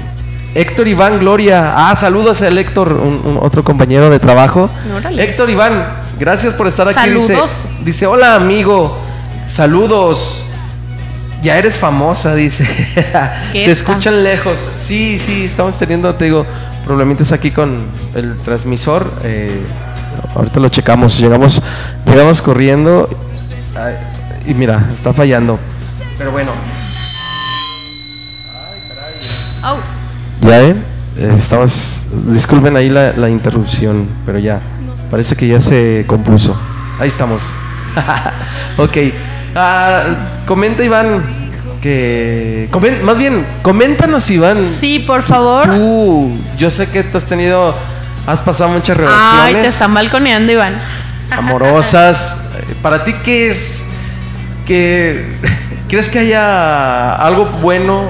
Héctor Iván Gloria. Ah, saludos a Héctor, un, un otro compañero de trabajo. Órale. Héctor Iván, gracias por estar aquí. Dice- Saludos. dice hola amigo, saludos. Ya eres famosa, dice. [LAUGHS] ¿Qué Se escuchan lejos. Sí, sí, estamos teniendo, te digo, problemitas aquí con el transmisor. eh, ahorita lo checamos. Llegamos, llegamos corriendo. ay, y mira, está fallando. Pero bueno, Au. ya ven, eh, estamos. Disculpen ahí la, la interrupción, pero ya. Parece que ya se compuso. Ahí estamos. [LAUGHS] ok. Ah, comenta Iván que... comen- más bien, coméntanos Iván. Sí, por favor. Tú, yo sé que tú has tenido... Has pasado muchas Ay, te relaciones están balconeando, Iván. amorosas. [LAUGHS] Para ti, ¿qué es? que [LAUGHS] ¿Crees que haya algo bueno,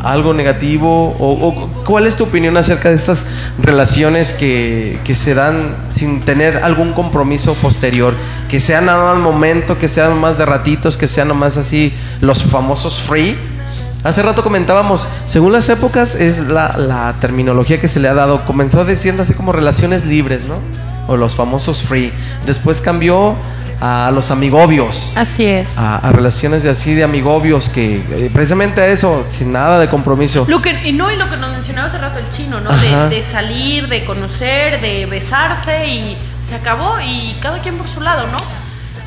algo negativo? O, o cuál es tu opinión acerca de estas relaciones que, que se dan sin tener algún compromiso posterior? Que sean nada más momento, que sean más de ratitos, que sean nomás así los famosos free. Hace rato comentábamos, según las épocas es la, la terminología que se le ha dado. Comenzó diciendo así como relaciones libres, ¿no? O los famosos free. Después cambió a los amigobios Así es. a, a relaciones de así de amigobios que eh, precisamente a eso, sin nada de compromiso. Lo que, y no, y lo que nos mencionaba hace rato el chino, ¿no? De salir, de conocer, de besarse y se acabó y cada quien por su lado, ¿no?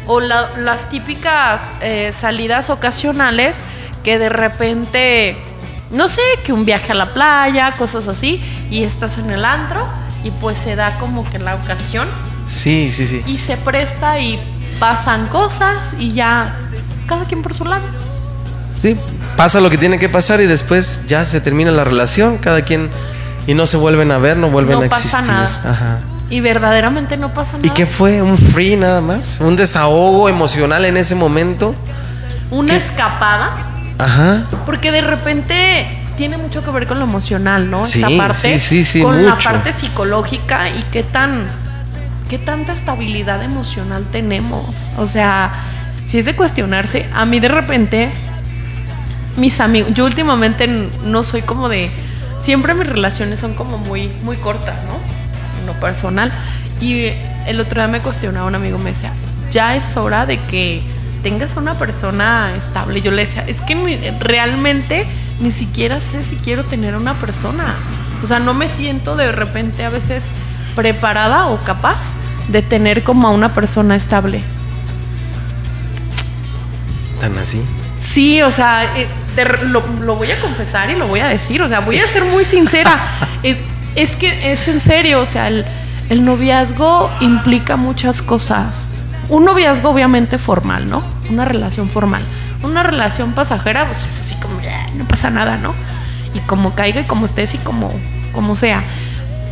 O la- las típicas eh, salidas ocasionales que de repente, no sé, que un viaje a la playa, cosas así, y estás en el antro y pues se da como que la ocasión Sí, sí, sí. y se presta y pasan cosas y ya cada quien por su lado. Sí, pasa lo que tiene que pasar y después ya se termina la relación, cada quien y no se vuelven a ver, no vuelven No a pasa existir. nada. Ajá. Y verdaderamente no pasa nada. ¿Y qué fue? ¿Un free nada más? ¿Un desahogo emocional en ese momento? Una ¿Qué? escapada, Ajá. porque de repente tiene mucho que ver con lo emocional, ¿no? Sí, Esta parte, sí, sí, sí, con la parte psicológica y qué tan, qué tanta estabilidad emocional tenemos. O sea, si es de cuestionarse, a mí de repente, mis amigos, yo últimamente no soy como de, siempre mis relaciones son como muy, muy cortas, ¿no? En lo personal. Y el otro día me cuestionaba un amigo, me decía, ya es hora de que tengas una persona estable. Yo le decía, es que realmente ni siquiera sé si quiero tener una persona. O sea, no me siento de repente a veces preparada o capaz de tener como a una persona estable. Tan así. Sí, o sea, eh, lo, lo voy a confesar y lo voy a decir, o sea, voy a ser muy sincera. Es, [LAUGHS] es que es en serio, o sea, el, el noviazgo implica muchas cosas. Un noviazgo obviamente formal, ¿no? Una relación formal. Una relación pasajera, pues es así como, "Ah, no pasa nada, ¿no? Y como caiga y como estés y como, como sea.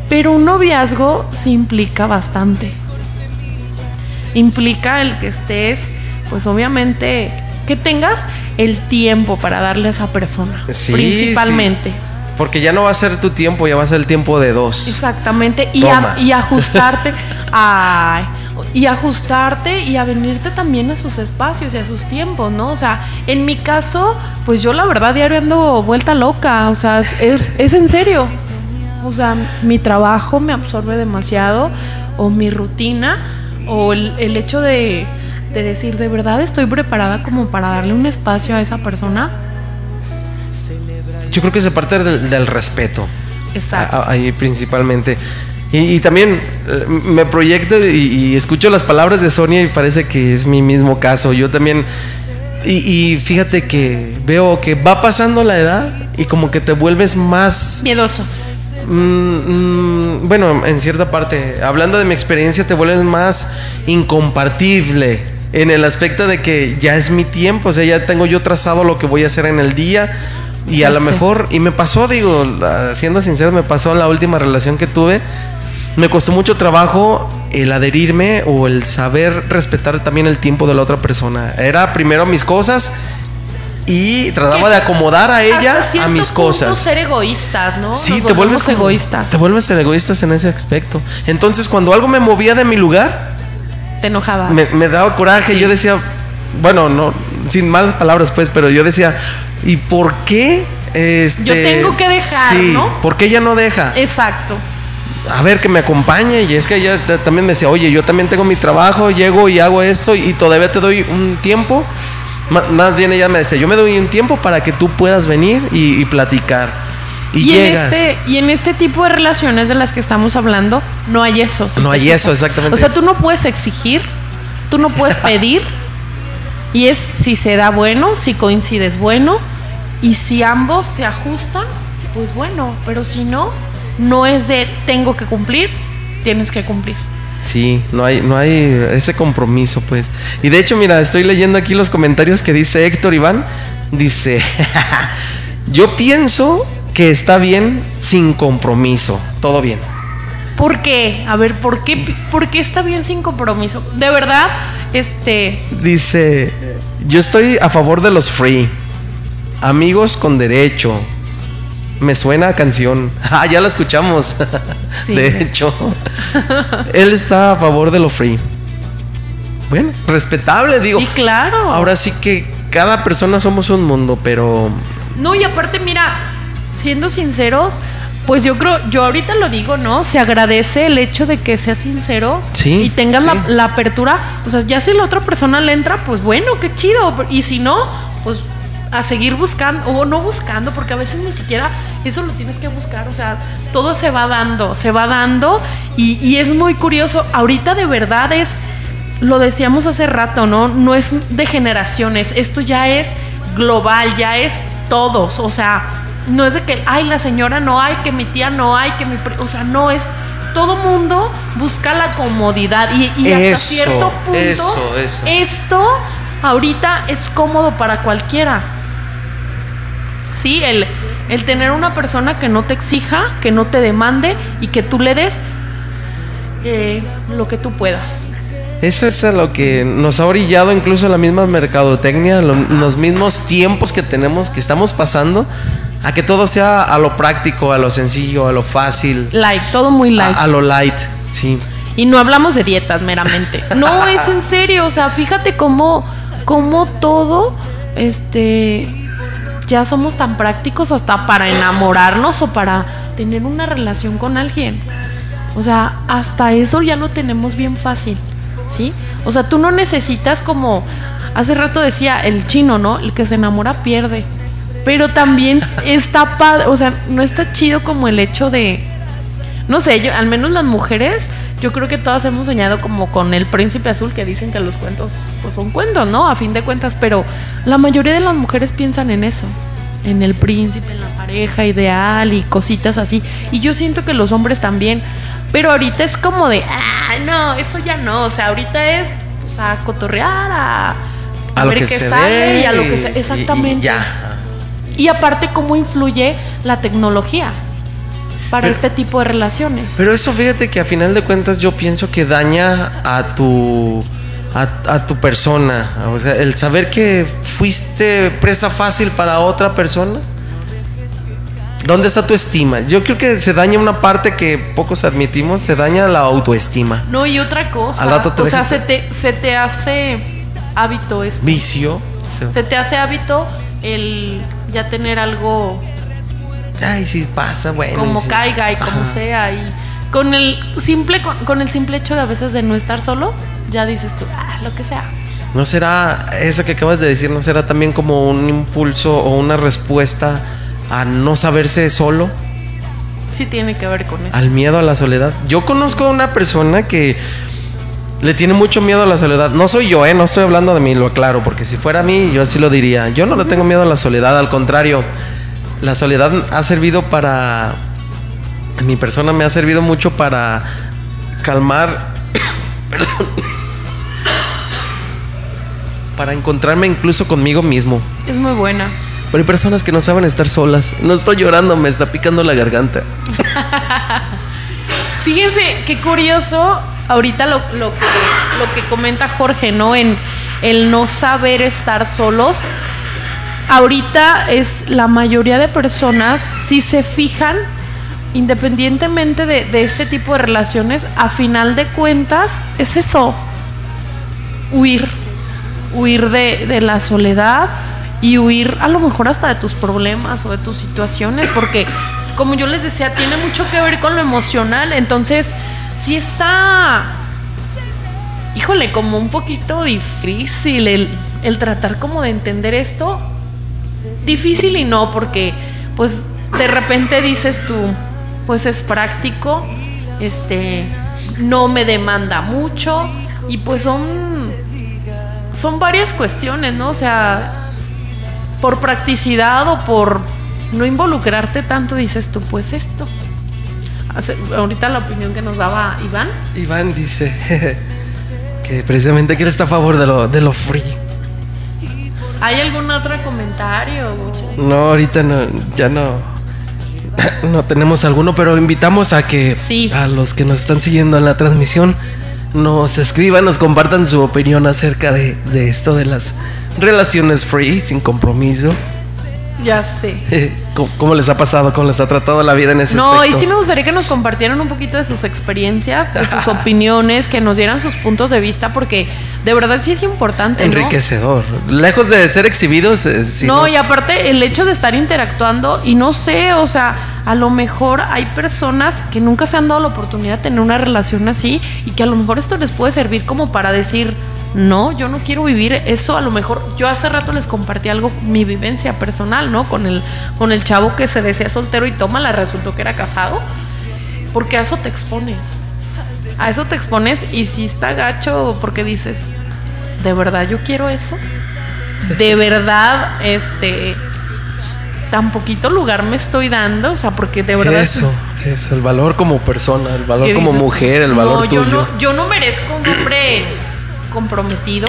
Pero un noviazgo sí implica bastante implica el que estés, pues obviamente, que tengas el tiempo para darle a esa persona, Sí, principalmente. sí. Porque ya no va a ser tu tiempo, ya va a ser el tiempo de dos. Exactamente, y, a- ajustarte, [LAUGHS] ay, y ajustarte y a venirte también a sus espacios y a sus tiempos, ¿no? O sea, en mi caso, pues yo la verdad diario ando vuelta loca, o sea, es, es en serio. O sea, mi trabajo me absorbe demasiado, o mi rutina, o el, el hecho de, de decir, de verdad estoy preparada como para darle un espacio a esa persona. Yo creo que se parte del, del respeto. Exacto. Ahí principalmente. Y, y también eh, me proyecto y, y escucho las palabras de Sonia y parece que es mi mismo caso. Yo también. Y, y fíjate que veo que va pasando la edad y como que te vuelves más. Miedoso. Mm, mm, bueno, en cierta parte, hablando de mi experiencia, te vuelves más incompartible en el aspecto de que ya es mi tiempo, o sea, ya tengo yo trazado lo que voy a hacer en el día y a lo mejor, y me pasó, digo, siendo sincero, me pasó en la última relación que tuve, me costó mucho trabajo el adherirme o el saber respetar también el tiempo de la otra persona. Era primero mis cosas y trataba de acomodar a ella Hasta a mis cosas. ser egoístas, ¿no? Sí, Nos te vuelves como- egoístas. Te vuelves egoístas en ese aspecto. Entonces, cuando algo me movía de mi lugar, Te enojabas. me, me daba coraje. Yo decía, bueno, no, sin malas palabras, pues, pero yo decía, ¿y por qué? Este, Yo tengo que dejar, sí, ¿no? ¿Por qué ella no deja? Exacto. A ver, que me acompañe. Y es que ella también me decía, oye, yo también tengo mi trabajo, llego y hago esto y todavía te doy un tiempo. Más bien ella me decía, yo me doy un tiempo para que tú puedas venir y, y platicar. Y, Y, en llegas. este, y en este tipo de relaciones de las que estamos hablando, no hay eso. ¿sí No hay [LAUGHS] eso, exactamente. O sea, tú no puedes exigir, tú no puedes [LAUGHS] pedir. y es si se da bueno, si coincides bueno. Y si ambos se ajustan, pues bueno. Pero si no, no es de tengo que cumplir, tienes que cumplir. Sí, no hay, no hay ese compromiso, pues. Y de hecho, mira, estoy leyendo aquí los comentarios que dice Héctor Iván. Dice, [LAUGHS] yo pienso que está bien sin compromiso. Todo bien. ¿Por qué? A ver, ¿por qué, ¿por qué está bien sin compromiso? De verdad, este... Dice, yo estoy a favor de los free. Amigos con derecho. Me suena a canción. [LAUGHS] Ah, ya la escuchamos. [LAUGHS] Sí. De hecho, él está a favor de lo free. Bueno, respetable, digo. Sí, claro. Ahora sí que cada persona somos un mundo, pero No, y aparte, mira, siendo sinceros, pues yo creo, yo ahorita lo digo, ¿no? Se agradece el hecho de que seas sincero Sí, y tengas sí. la, la apertura. O sea, ya si la otra persona le entra, pues bueno, qué chido. Y si no, pues a seguir buscando, o no buscando, porque a veces ni siquiera eso lo tienes que buscar. O sea, todo se va dando, se va dando. Y, y es muy curioso. Ahorita de verdad es, lo decíamos hace rato, ¿no? No es de generaciones. Esto ya es global, ya es todos. O sea, no es de que, ay, la señora no hay, que mi tía no hay, que mi... pri-". O sea, no es... Todo mundo busca la comodidad y, y hasta Eso, cierto punto eso, eso. esto ahorita es cómodo para cualquiera. Sí, el, el tener una persona que no te exija, que no te demande y que tú le des eh, lo que tú puedas. eso es a lo que nos ha orillado incluso la misma mercadotecnia, lo- los mismos tiempos que tenemos, que estamos pasando, a que todo sea a lo práctico, a lo sencillo, a lo fácil, Light, todo muy light. a, a lo light, sí. Y no hablamos de dietas meramente. No, es en serio. O sea, fíjate cómo, cómo todo, este, ya somos tan prácticos hasta para enamorarnos o para tener una relación con alguien. O sea, hasta eso ya lo tenemos bien fácil, ¿sí? O sea, tú no necesitas como, hace rato decía el chino, ¿no? El que se enamora pierde. Pero también [LAUGHS] está padre, o sea, no está chido como el hecho de, no sé, yo, al menos las mujeres, yo creo que todas hemos soñado como con el príncipe azul que dicen que los cuentos pues son cuentos, ¿no? A fin de cuentas, pero la mayoría de las mujeres piensan en eso, en el príncipe, en la pareja ideal y cositas así. Y yo siento que los hombres también, pero ahorita es como de, ah, no, eso ya no, o sea, ahorita es pues, a cotorrear, a, a, ver qué sale ve y a lo que se, y- y exactamente. ya. Y aparte cómo influye la tecnología para Pero- este tipo de relaciones. Pero eso fíjate que a final de cuentas yo pienso que daña a tu a, a tu persona, o sea, el saber que fuiste presa fácil para otra persona. ¿Dónde está tu estima? Yo creo que se daña una parte que pocos admitimos, se daña la autoestima. No, y otra cosa. Al rato te o sea, se te, se te hace hábito esto. Vicio. se- Se te hace hábito el ya tener algo Ay, sí pasa, bueno. como sí. caiga y como sea. Y con el simple, con, con el simple hecho de a veces de no estar solo, ya dices tú, ah, lo que sea. ¿No será eso que acabas de decir, no será también como un impulso o una respuesta a no saberse solo? Sí tiene que ver con eso. Al miedo a la soledad. Yo conozco a una persona que le tiene mucho miedo a la soledad. No soy yo, ¿eh? No estoy hablando de mí, lo aclaro, porque si fuera a mí, yo sí lo diría. Yo no le tengo miedo a la soledad, al contrario. La soledad ha servido para... Mi persona me ha servido mucho para calmar... [COUGHS] Perdón. [COUGHS] para encontrarme incluso conmigo mismo. Es muy buena. Pero hay personas que no saben estar solas. No estoy llorando, me está picando la garganta. [LAUGHS] Fíjense qué curioso ahorita lo, lo que, lo que comenta Jorge, ¿no? En el no saber estar solos. Ahorita es la mayoría de personas, si se fijan, independientemente de, este tipo de relaciones, a final de cuentas es eso, huir, huir de, la soledad y huir a lo mejor hasta de tus problemas o de tus situaciones, porque como yo les decía, tiene mucho que ver con lo emocional, entonces sí está, híjole, como un poquito difícil el, el tratar como de entender esto, difícil y no, porque pues de repente dices tú, pues es práctico, este, no me demanda mucho y pues son, son varias cuestiones, ¿no? O sea, por practicidad o por no involucrarte tanto, dices tú, pues esto. ahorita la opinión que nos daba Iván. Iván dice [LAUGHS] que precisamente que él está a favor de lo, de lo free. ¿Hay algún otro comentario? No, ahorita no, ya no, [LAUGHS] no tenemos alguno, pero invitamos a que Sí. a los que nos están siguiendo en la transmisión nos escriban, nos compartan su opinión acerca de, de esto de las relaciones free, sin compromiso. Ya sé. [LAUGHS] ¿Cómo, cómo les ha pasado? ¿Cómo les ha tratado la vida en ese No, y sí me gustaría que nos compartieran un poquito de sus experiencias, de sus opiniones, que nos dieran sus puntos de vista, porque de verdad sí es importante, ¿no? Enriquecedor. Lejos de ser exhibidos, eh, sí no, nos- y aparte el hecho de estar interactuando y no sé, o sea, a lo mejor hay personas que nunca se han dado la oportunidad de tener una relación así y que a lo mejor esto les puede servir como para decir, no, yo no quiero vivir eso, a lo mejor yo hace rato les compartí algo, mi vivencia personal, ¿no? Con el, con el chavo que se decía soltero y toma, la resultó que era casado, porque a eso te expones, a eso te expones y si está gacho porque dices, ¿de verdad yo quiero eso? de [LAUGHS] verdad, este, tan poquito lugar me estoy dando, o sea, porque de verdad Eso, eso, el valor como persona, el valor como dices, mujer, el no, valor yo tuyo. no, yo no merezco un hombre comprometido,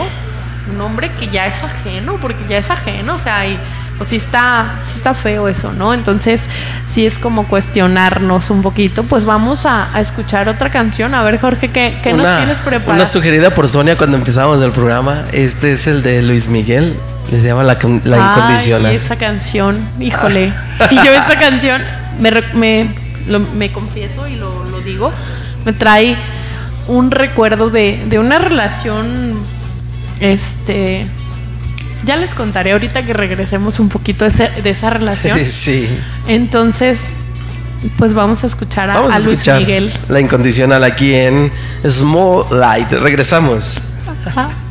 un hombre que ya es ajeno, porque ya es ajeno, o sea, y, pues sí está, sí está feo eso, ¿no? Entonces, sí es como cuestionarnos un poquito. Pues vamos a, a escuchar otra canción. A ver, Jorge, ¿qué, qué nos tienes preparado? una sugerida por Sonia cuando empezamos el programa. Este es el de Luis Miguel. Les llama La, la Ay, Incondicional. esa canción, híjole. [LAUGHS] Y yo esta canción, me, me, lo- me confieso y lo, lo digo, me trae un recuerdo de, de una relación, este, ya les contaré ahorita que regresemos un poquito de, ese- de esa relación. [LAUGHS] sí. Entonces, pues vamos a escuchar a, Vamos a, a Luis escuchar Miguel. La Incondicional aquí en Small Light. Regresamos.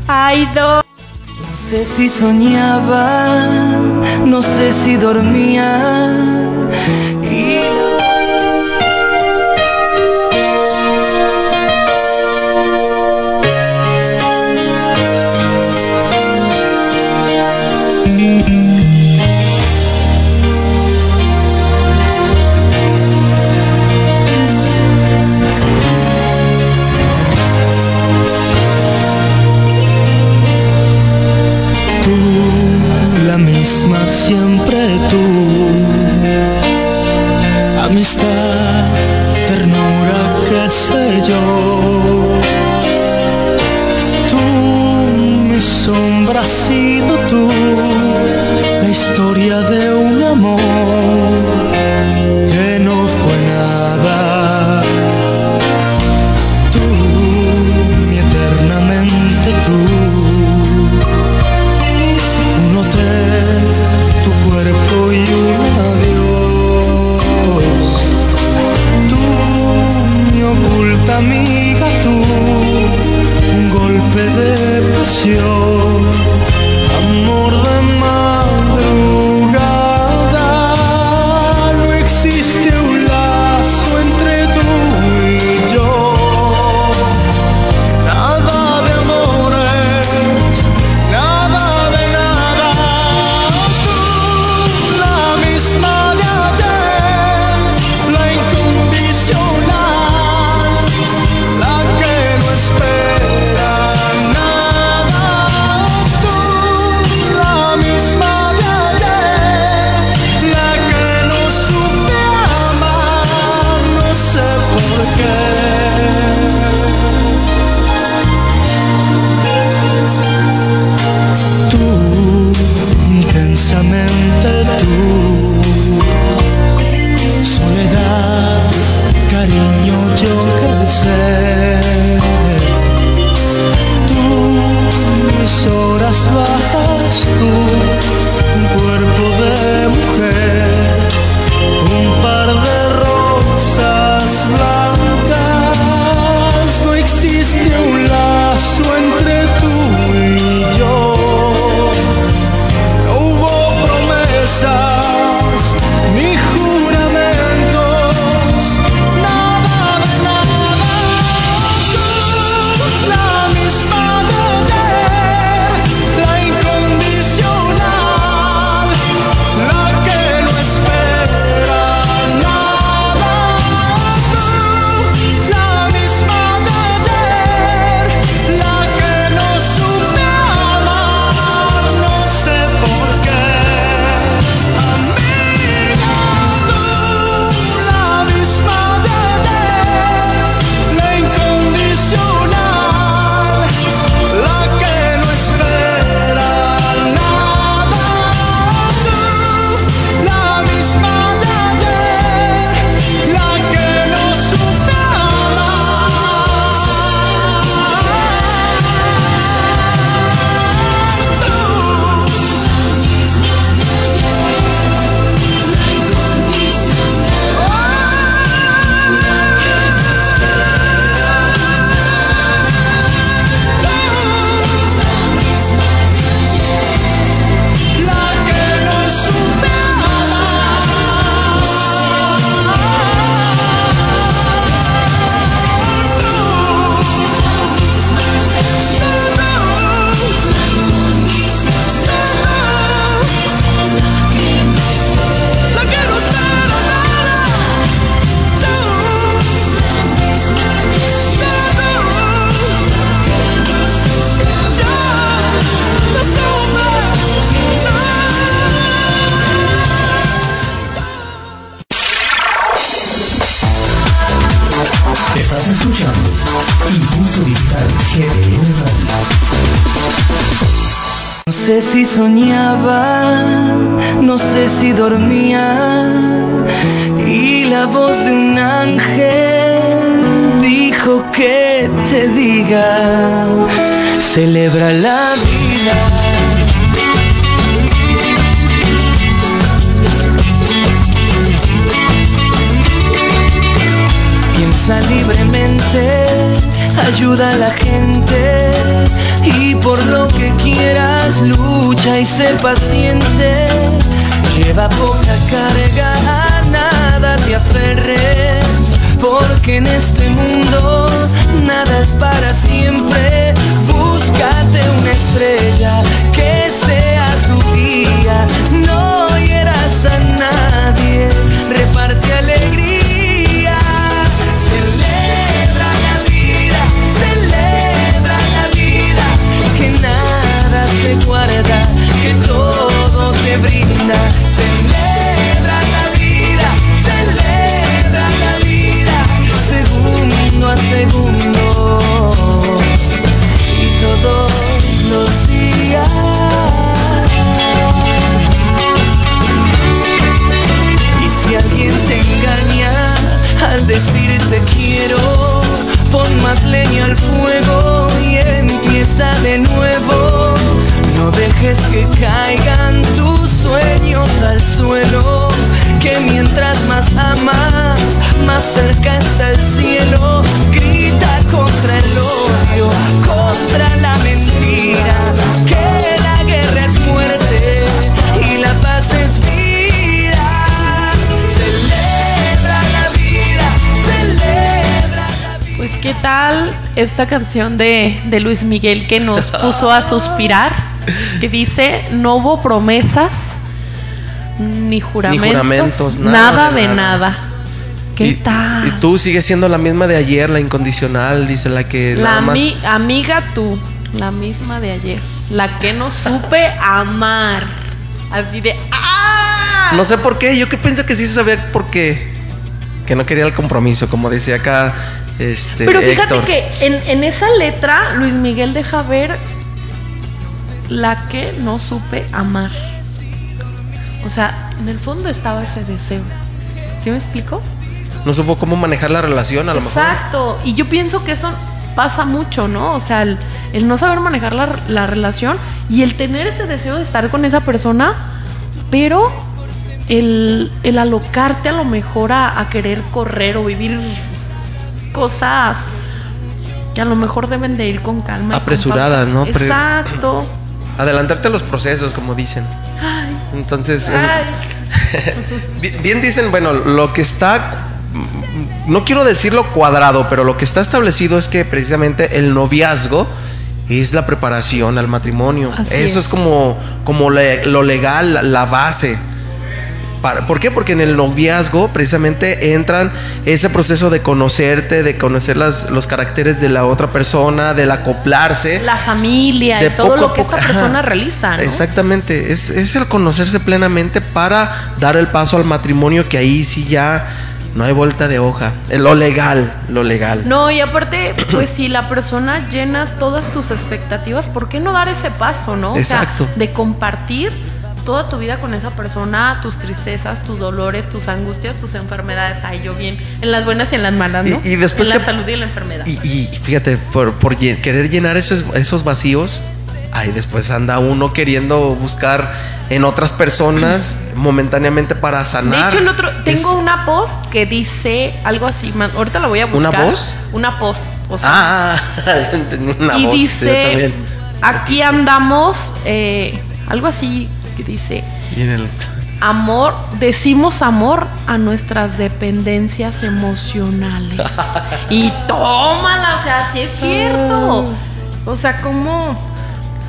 Ay, do. No sé si soñaba, no sé si dormía. Misma siempre tú. Amistad, ternura, qué sé yo. Tú, mi sombra has sido tú, la historia de Lleva poca carga, a nada te aferres, porque en este mundo nada es para siempre. Búscate una estrella al decirte quiero, pon más leña al fuego y empieza de nuevo. No dejes que caigan tus sueños al suelo, que mientras más amas, más cerca está el cielo. Grita contra el odio, contra la tal esta canción de, de Luis Miguel que nos [LAUGHS] puso a suspirar, que dice, no hubo promesas ni juramentos, juramentos, nada, nada de nada. nada. ¿Qué y, tal? y tú sigues siendo la misma de ayer, la incondicional, dice la que la nada más. amiga tú, la misma de ayer, la que no supe amar. Así de ¡ah! No sé por qué, yo que pienso que sí se sabía por qué. Que no quería el compromiso, como decía acá este Pero fíjate Héctor. que en, en esa letra Luis Miguel deja ver la que no supe amar. O sea, en el fondo estaba ese deseo. ¿Sí me explico? No supo cómo manejar la relación, a lo mejor. Exacto. Y yo pienso que eso pasa mucho, ¿no? O sea, el, el no saber manejar la, la relación y el tener ese deseo de estar con esa persona, pero el, el alocarte a lo mejor a, a querer correr o vivir cosas que a lo mejor deben de ir con calma. con Apresuradas. ¿no? Exacto. Adelantarte a los procesos, como dicen. Ay, Entonces, ay. [LAUGHS] Bien, dicen, bueno, lo que está, no quiero decirlo cuadrado, pero lo que está establecido es que precisamente el noviazgo es la preparación al matrimonio. Así Eso es, es. como, como le- lo legal, la base. Para- ¿Por qué? Porque en el noviazgo precisamente entran ese proceso de conocerte, de conocer las, los caracteres de la otra persona, del acoplarse. La familia de y todo lo que esta ajá. persona realiza, ¿no? Exactamente, es, es el conocerse plenamente para dar el paso al matrimonio, que ahí sí ya no hay vuelta de hoja. Eh, Lo legal, lo legal. No, y aparte, [CLEARS THROAT] pues si la persona llena todas tus expectativas, ¿por qué no dar ese paso, no? O Exacto. sea, de compartir toda tu vida con esa persona, tus tristezas, tus dolores, tus angustias, tus enfermedades. Ay, yo bien, en las buenas y en las malas, ¿no? Y- y después en la que- salud y en la enfermedad. Y, y fíjate, por, por querer llenar esos, esos vacíos, ahí después anda uno queriendo buscar en otras personas momentáneamente para de sanar. hecho, el otro, Es- tengo una post que dice algo así, man, ahorita la voy a ¿Una buscar. voz? Una post, o sea, Ah, [LAUGHS] una y voz, dice, aquí andamos, eh, algo así que dice, Y en el- Amor, decimos amor a nuestras dependencias emocionales. [LAUGHS] y tómala, o sea, sí es cierto. O sea, como.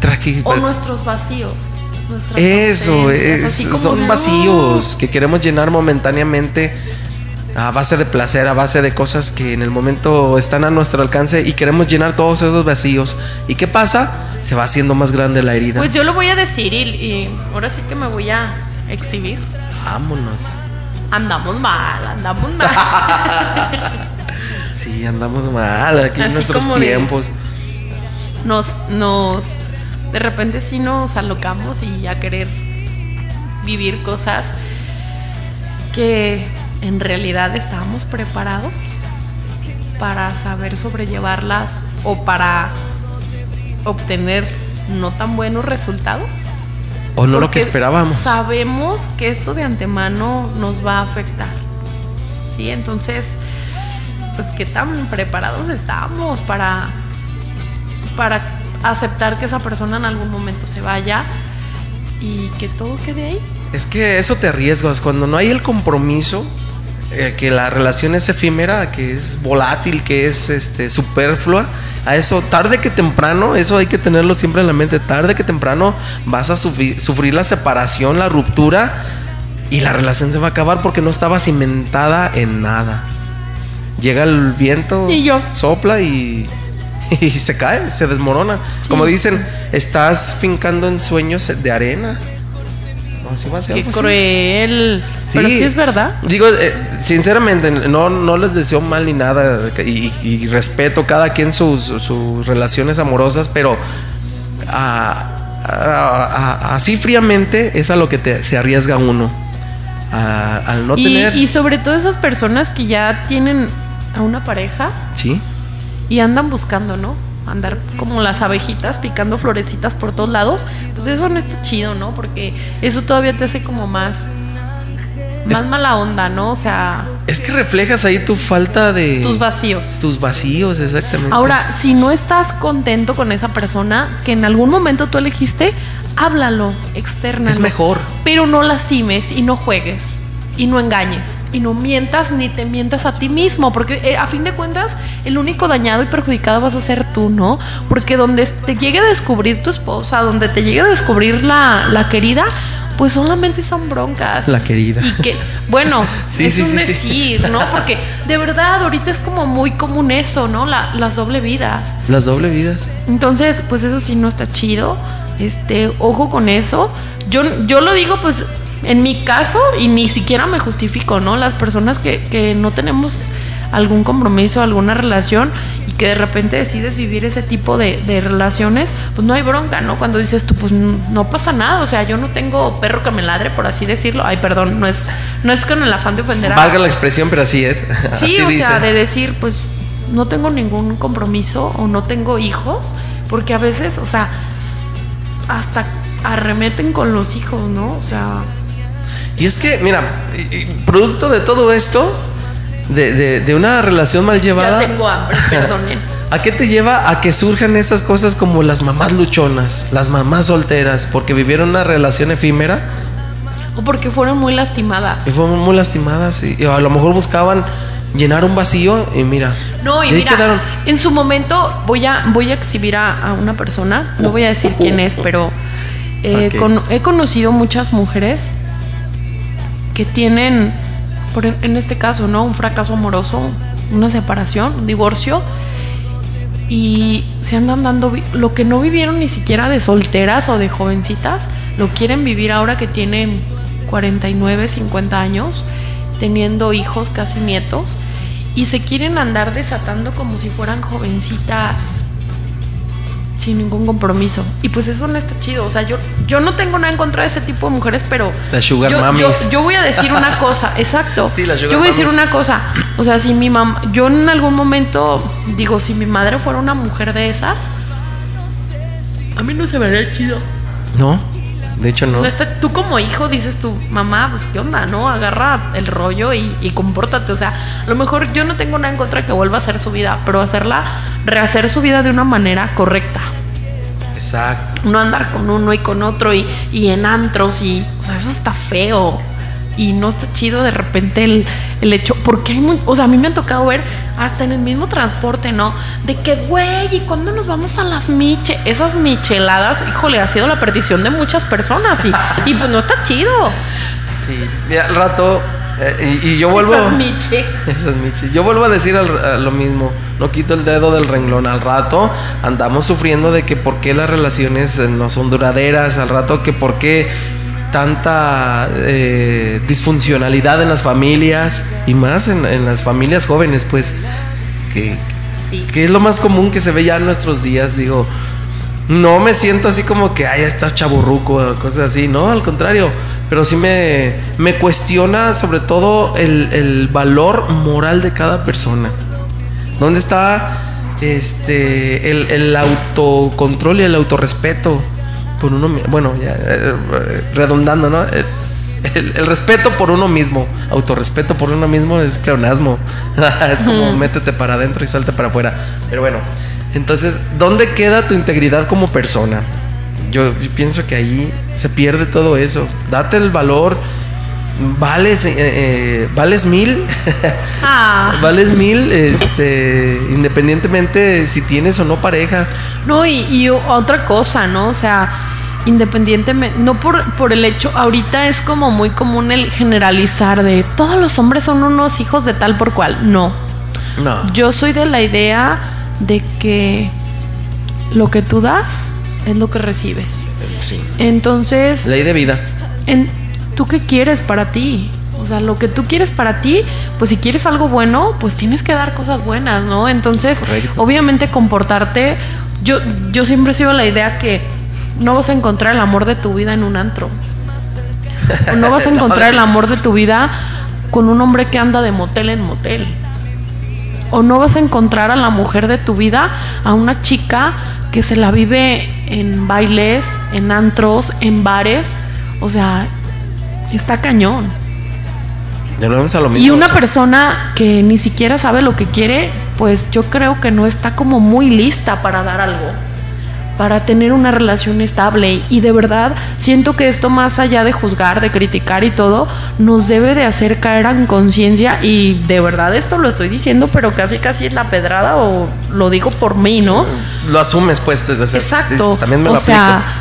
Traqui- O nuestros vacíos. Eso, es- son vacíos que queremos llenar momentáneamente a base de placer, a base de cosas que en el momento están a nuestro alcance y queremos llenar todos esos vacíos. ¿Y qué pasa? Se va haciendo más grande la herida. Pues yo lo voy a decir y, y ahora sí que me voy a exhibir. Vámonos. Andamos mal, andamos mal. [LAUGHS] Sí, andamos mal aquí en nuestros de- tiempos. Nos, nos, de repente sí nos alocamos y a querer vivir cosas que en realidad estábamos preparados para saber sobrellevarlas o para obtener no tan buenos resultados. O no lo que esperábamos. Sabemos que esto de antemano nos va a afectar. Sí, entonces, pues qué tan preparados estamos para, para aceptar que esa persona en algún momento se vaya y que todo quede ahí. Es que eso te arriesgas cuando no hay el compromiso, eh, que la relación es efímera, que es volátil, que es este superflua. A eso tarde que temprano, eso hay que tenerlo siempre en la mente. Tarde que temprano vas a sufrir, sufrir la separación, la ruptura y la relación se va a acabar porque no estaba cimentada en nada. Llega el viento, Y yo. sopla y, [LAUGHS] y se cae, se desmorona. Sí. Como dicen, estás fincando en sueños de arena. Así va a ser Qué cruel. Pero sí es verdad. Digo, eh, sinceramente, no, no les deseo mal ni nada y, y respeto cada quien sus, sus relaciones amorosas, pero a- a- a- así fríamente es a lo que te- se arriesga uno. Al no y, tener... y sobre todo esas personas que ya tienen a una pareja Sí, y andan buscando, ¿no? Andar como las abejitas picando florecitas por todos lados, pues eso no está chido, ¿no? Porque eso todavía te hace como más más Es- mala onda, ¿no? O sea, es que reflejas ahí tu falta de... tus vacíos. Tus vacíos, exactamente. Ahora, si no estás contento con esa persona que en algún momento tú elegiste, háblalo, externa. Es mejor. Pero no lastimes y no juegues y no engañes y no mientas ni te mientas a ti mismo, porque eh, a fin de cuentas el único dañado y perjudicado vas a ser tú, ¿no? Porque donde te llegue a descubrir tu esposa, donde te llegue a descubrir la, la querida, pues solamente son broncas. La querida. Y que, bueno, [LAUGHS] Sí, es sí, un sí. decir, ¿no? Porque de verdad ahorita es como muy común eso, ¿no? La- las doble vidas. Las doble vidas. Entonces, pues eso sí no está chido. Este, ojo con eso. Yo, yo lo digo, pues, en mi caso, y ni siquiera me justifico, ¿no? Las personas que, que no tenemos algún compromiso, alguna relación, y que de repente decides vivir ese tipo de, de relaciones, pues no hay bronca, ¿no? Cuando dices tú, pues no pasa nada, o sea, yo no tengo perro que me ladre, por así decirlo. Ay, perdón, no es, no es con el afán de ofender a Valga la expresión, pero así es. [LAUGHS] Sí, así o dice. sea, de decir, pues no tengo ningún compromiso o no tengo hijos, porque a veces, o sea, hasta arremeten con los hijos, ¿no? O sea, Y es que, mira, producto de todo esto, de, de- de una relación mal ya llevada, tengo hambre, [LAUGHS] perdonen. ¿a qué te lleva a que surjan esas cosas como las mamás luchonas, las mamás solteras, porque vivieron una relación efímera O porque fueron muy lastimadas. y fueron muy lastimadas y, y a lo mejor buscaban llenar un vacío y mira. No, y mira, quedaron. en su momento voy a, voy a exhibir a, a una persona, no voy a decir quién es, pero eh, con- he conocido muchas mujeres que tienen, por en, este caso, ¿no? Un fracaso amoroso, una separación, un divorcio, y se andan dando lo que no vivieron ni siquiera de solteras o de jovencitas, lo quieren vivir ahora que tienen 49, 50 años, teniendo hijos, casi nietos, y se quieren andar desatando como si fueran jovencitas sin ningún compromiso. Y pues eso no está chido. O sea, yo, yo no tengo nada en contra de ese tipo de mujeres, pero. Las sugar yo, yo- yo voy a decir una [LAUGHS] cosa, exacto. Sí, las sugar yo voy a decir mamis. una cosa. O sea, si mi mamá. Yo en algún momento, digo, si mi madre fuera una mujer de esas, a mí no se me haría chido. No, de hecho no. No está, tú como hijo dices tu mamá, pues qué onda, ¿no? Agarra el rollo y, y compórtate. O sea, a lo mejor yo no tengo nada en contra de que vuelva a hacer su vida, pero hacerla, rehacer su vida de una manera correcta. Exacto. No andar con uno y con otro y, y en antros y, o sea, eso está feo. Y no está chido de repente el, el hecho, porque hay muy, o sea, a mí me han tocado ver hasta en el mismo transporte, ¿no? De que, güey, ¿y cuándo nos vamos a las miche? Esas micheladas, híjole, ha sido la perdición de muchas personas y, y pues no está chido. Sí. Mira, al rato, eh, y, y yo vuelvo. Esas miche. Esas michis. [LAUGHS] Yo vuelvo a decir al- a lo mismo. No quito el dedo del renglón. Al rato andamos sufriendo de que por qué las relaciones eh, no son duraderas. Al rato que por qué tanta eh, disfuncionalidad en las familias y más en, en las familias jóvenes, pues. que, Sí. que es lo más común que se ve ya en nuestros días. Digo, no me siento así como que, ay, estás chaburruco o cosas así, no, al contrario. Pero sí me, me cuestiona sobre todo el, el valor moral de cada persona. ¿Dónde está este el, el autocontrol y el autorrespeto por uno bueno ya eh, redundando no el, el- respeto por uno mismo autorrespeto por uno mismo es pleonasmo. [LAUGHS] Es como métete para adentro y salte para afuera. Pero bueno entonces dónde queda tu integridad como persona yo, pienso que ahí se pierde todo eso date el valor vales eh, eh, vales mil [LAUGHS] Ah, Vales mil, este, independientemente si tienes o no pareja. no, y, y otra cosa, ¿no? O sea, independientemente, no por, por el hecho, ahorita es como muy común el generalizar de todos los hombres son unos hijos de tal por cual. No, No. yo soy de la idea de que lo que tú das es lo que recibes. Sí. Entonces, Ley de vida. en, ¿tú qué quieres para ti? O sea, lo que tú quieres para ti, pues si quieres algo bueno, pues tienes que dar cosas buenas, ¿no? Entonces, Correcto. obviamente comportarte, yo, yo siempre he sido la idea que no vas a encontrar el amor de tu vida en un antro. O no vas a [LAUGHS] encontrar el amor de tu vida con un hombre que anda de motel en motel. O no vas a encontrar a la mujer de tu vida, a una chica que se la vive en bailes, en antros, en bares. O sea, está cañón. Ya lo vemos a lo mismo. Y una o sea, persona que ni siquiera sabe lo que quiere, pues yo creo que no está como muy lista para dar algo, para tener una relación estable. Y de verdad siento que esto más allá de juzgar, de criticar y todo, nos debe de hacer caer en conciencia. Y de verdad esto lo estoy diciendo, pero casi casi es la pedrada o lo digo por mí, ¿no? Lo asumes, pues. o sea, Exacto. dices, también me o lo sea, aplico.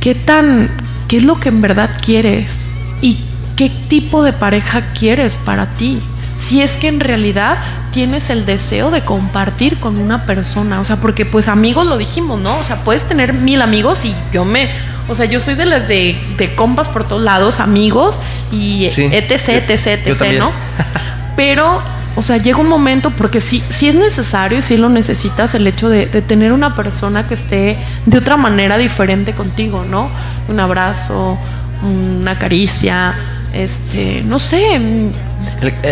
¿qué tan, qué es lo que en verdad quieres? ¿Y qué tipo de pareja quieres para ti? Si es que en realidad tienes el deseo de compartir con una persona, o sea, porque pues amigos lo dijimos, ¿no? O sea, puedes tener mil amigos y yo me, o sea, yo soy de las de, de compas por todos lados, amigos y Sí, etc, yo- etc, yo etc. ¿no? [LAUGHS] Pero, o sea, llega un momento, porque sí, sí es necesario y sí lo necesitas, el hecho de, de tener una persona que esté de otra manera diferente contigo, ¿no? Un abrazo, una caricia, este, no sé, El,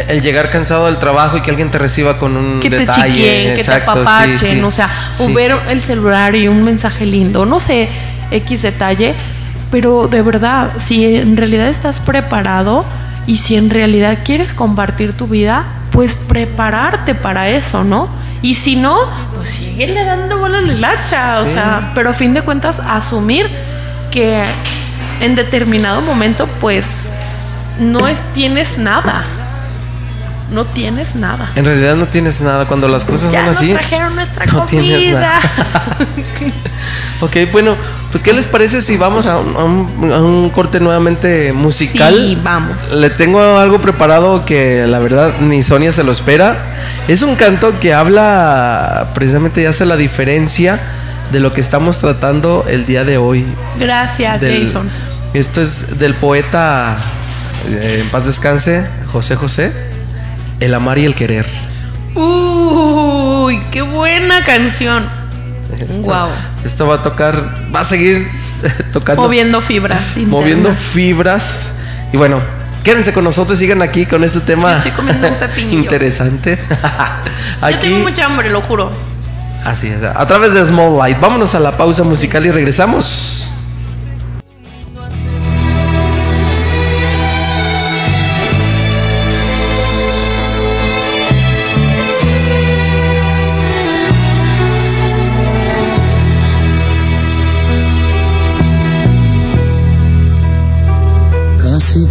el llegar cansado del trabajo y que alguien te reciba con un que te detalle. chiquien, que te sí, apapachen, sí. o sea, o ver el celular y un mensaje lindo, no sé, X detalle, pero de verdad, si en realidad estás preparado y si en realidad quieres compartir tu vida, pues prepararte para eso, ¿no? Y si no, pues síguele dando bola a la hilacha, o sea, pero a fin de cuentas asumir que en determinado momento, pues no es, tienes nada. No tienes nada. En realidad no tienes nada. Cuando las cosas Ya son nos así. trajeron nuestra no tienes comida. nada. [LAUGHS] Ok, bueno, pues ¿qué les parece si vamos a un, a un- a un corte nuevamente musical? Sí, vamos. Le tengo algo preparado que la verdad ni Sonia se lo espera. Es un canto que habla precisamente y hace la diferencia de lo que estamos tratando el día de hoy. Gracias, Del- Jason. Esto es del poeta, en paz descanse, José José, El amar y el querer. Uy, qué buena canción. Esto- Wow. Esto va a tocar, va a seguir [LAUGHS] tocando, Moviendo fibras. moviendo fibras. Y bueno, quédense con nosotros, sigan aquí con este tema Yo estoy comiendo un [LAUGHS] interesante. [LAUGHS] Yo aquí, tengo mucha hambre, lo juro. así es, a través de Small Light. Vámonos a la pausa musical y regresamos.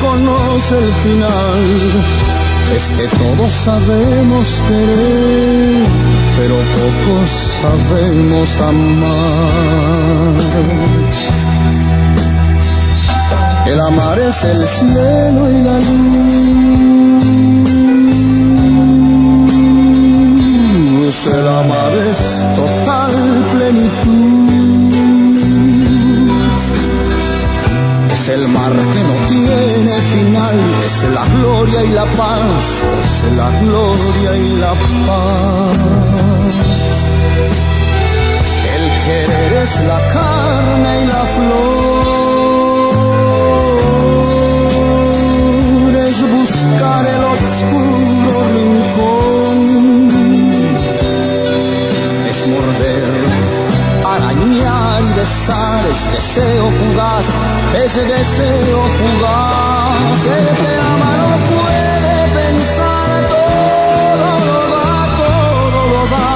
conoce el final. Es que todos sabemos querer, pero pocos sabemos amar. El amar es el cielo y la luz. El amar es total plenitud. Es el mar que no. Es la gloria y la paz. Es la gloria y la paz. El querer es la carne y la flor. Es buscar el oscuro besar. Es deseo fugaz. Es deseo fugaz. El que ama no puede pensar. Todo lo da, todo lo da.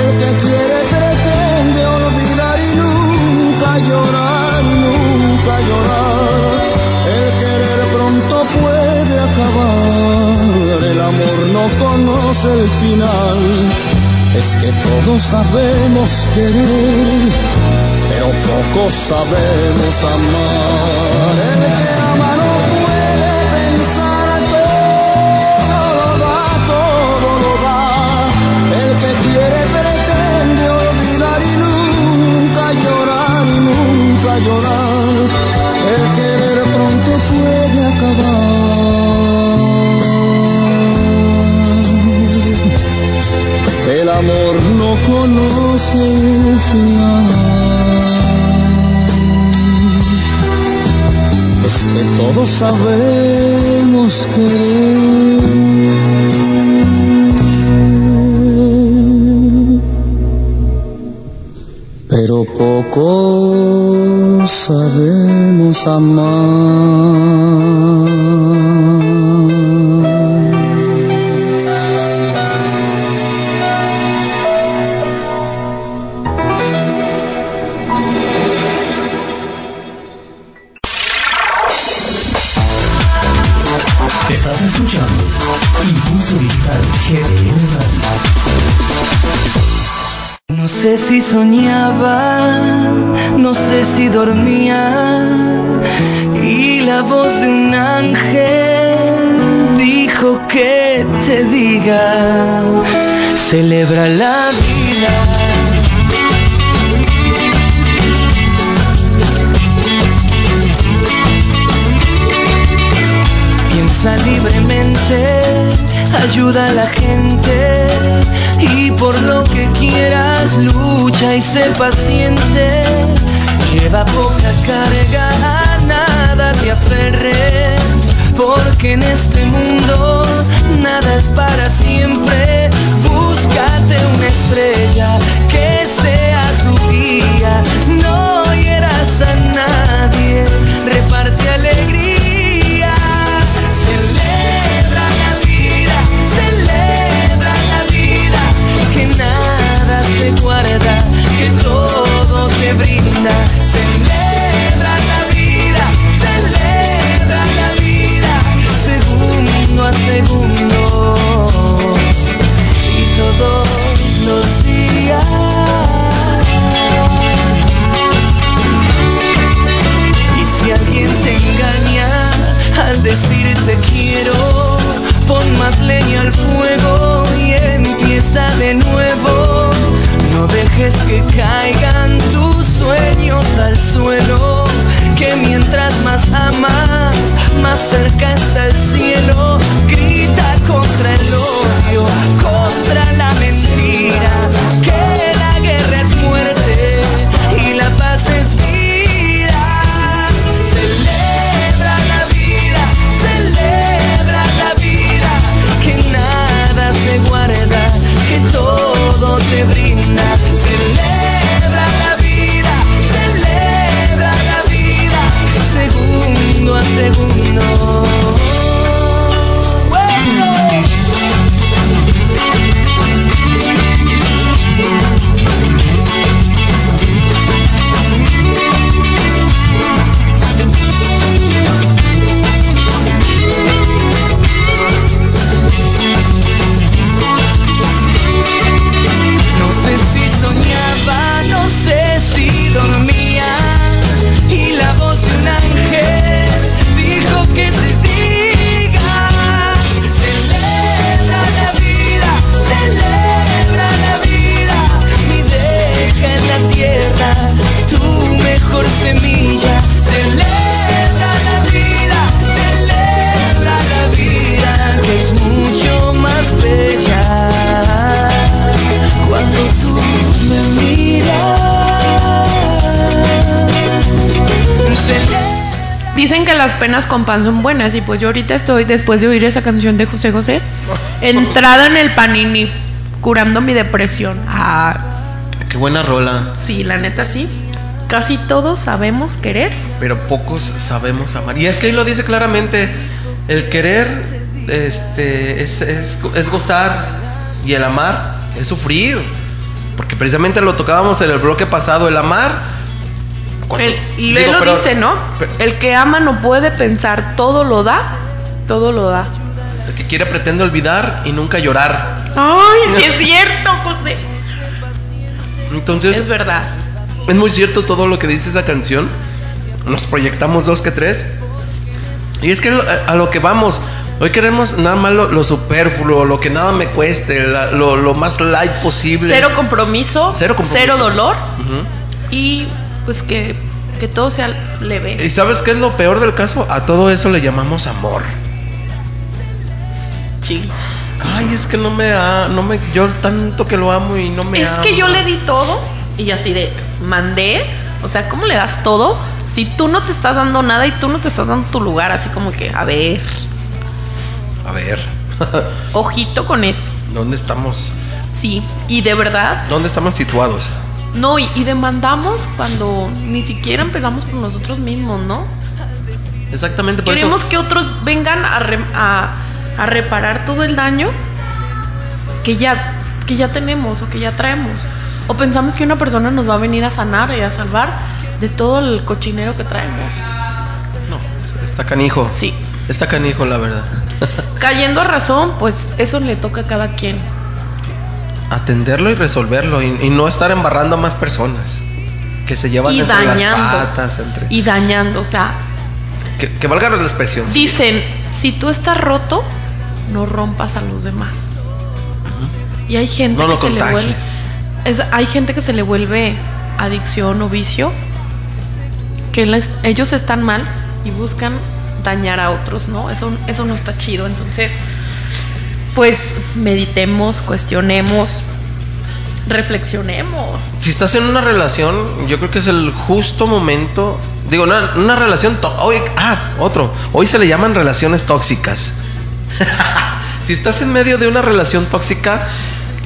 El que quiere pretende olvidar y nunca llorar, nunca llorar. El querer pronto puede acabar, el amor no conoce el final. Es que todos sabemos querer, pero pocos sabemos amar. El que ama no puede pensar, todo lo da, todo lo da. El que quiere pretende olvidar y nunca llorar, y nunca llorar. Conoce el final. Es que todos sabemos querer, pero poco sabemos amar. Brinda. Celebra penas con pan son buenas y pues yo ahorita estoy, después de oír esa canción de José José, entrada en el panini, curando mi depresión. Ah, Qué buena rola. sí, la neta sí. Casi todos sabemos querer. pero pocos sabemos amar. Y es que ahí lo dice claramente, el querer este, es, es- es gozar y el amar es sufrir. Porque precisamente lo tocábamos en el bloque pasado, el amar... cuando- El- y digo, él lo pero- dice, ¿no? pero- El que ama no puede pensar, todo lo da, todo lo da. el que quiere pretende olvidar y nunca llorar. Ay, sí es [LAUGHS] cierto, José. Entonces, Es verdad. Es muy cierto todo lo que dice esa canción. Nos proyectamos dos que tres. Y es que a, lo que vamos. Hoy queremos nada más lo, lo superfluo, lo que nada me cueste, la- lo, lo más light posible. Cero compromiso, Cero compromiso. cero dolor y pues que, que todo sea leve. ¿Y sabes qué es lo peor del caso? A todo eso le llamamos amor. Sí. Ay, es que no me ha, no me, yo tanto que lo amo y no me Es que yo le di todo y así de mandé. O sea, ¿cómo le das todo si tú no te estás dando nada y tú no te estás dando tu lugar? Así como que, a ver, A ver, [LAUGHS] ojito con eso. ¿dónde estamos? Sí, y de verdad, ¿Dónde estamos situados? No, y, y demandamos cuando ni siquiera empezamos por nosotros mismos, ¿no? Exactamente por Queremos eso. que otros vengan a, re- a- a reparar todo el daño que ya, que ya tenemos o que ya traemos. O pensamos que una persona nos va a venir a sanar y a salvar de todo el cochinero que traemos. No, está canijo. Sí. Está canijo, la verdad. [LAUGHS] Cayendo a razón, pues eso le toca a cada quien. Atenderlo y resolverlo y, y no estar embarrando a más personas que se llevan Y entre dañando. las patas entre Y dañando. O sea, que, que valga la expresión dicen, si tú estás roto, no rompas a los demás. Y hay gente No que se le vuelve. es- hay gente que se le vuelve adicción o vicio. Que les- ellos están mal y buscan dañar a otros, ¿no? Eso, eso no está chido. Entonces, pues meditemos, cuestionemos, reflexionemos. si estás en una relación yo creo que es el justo momento digo una, una relación hoy ah otro hoy se le llaman relaciones tóxicas [LAUGHS] si estás en medio de una relación tóxica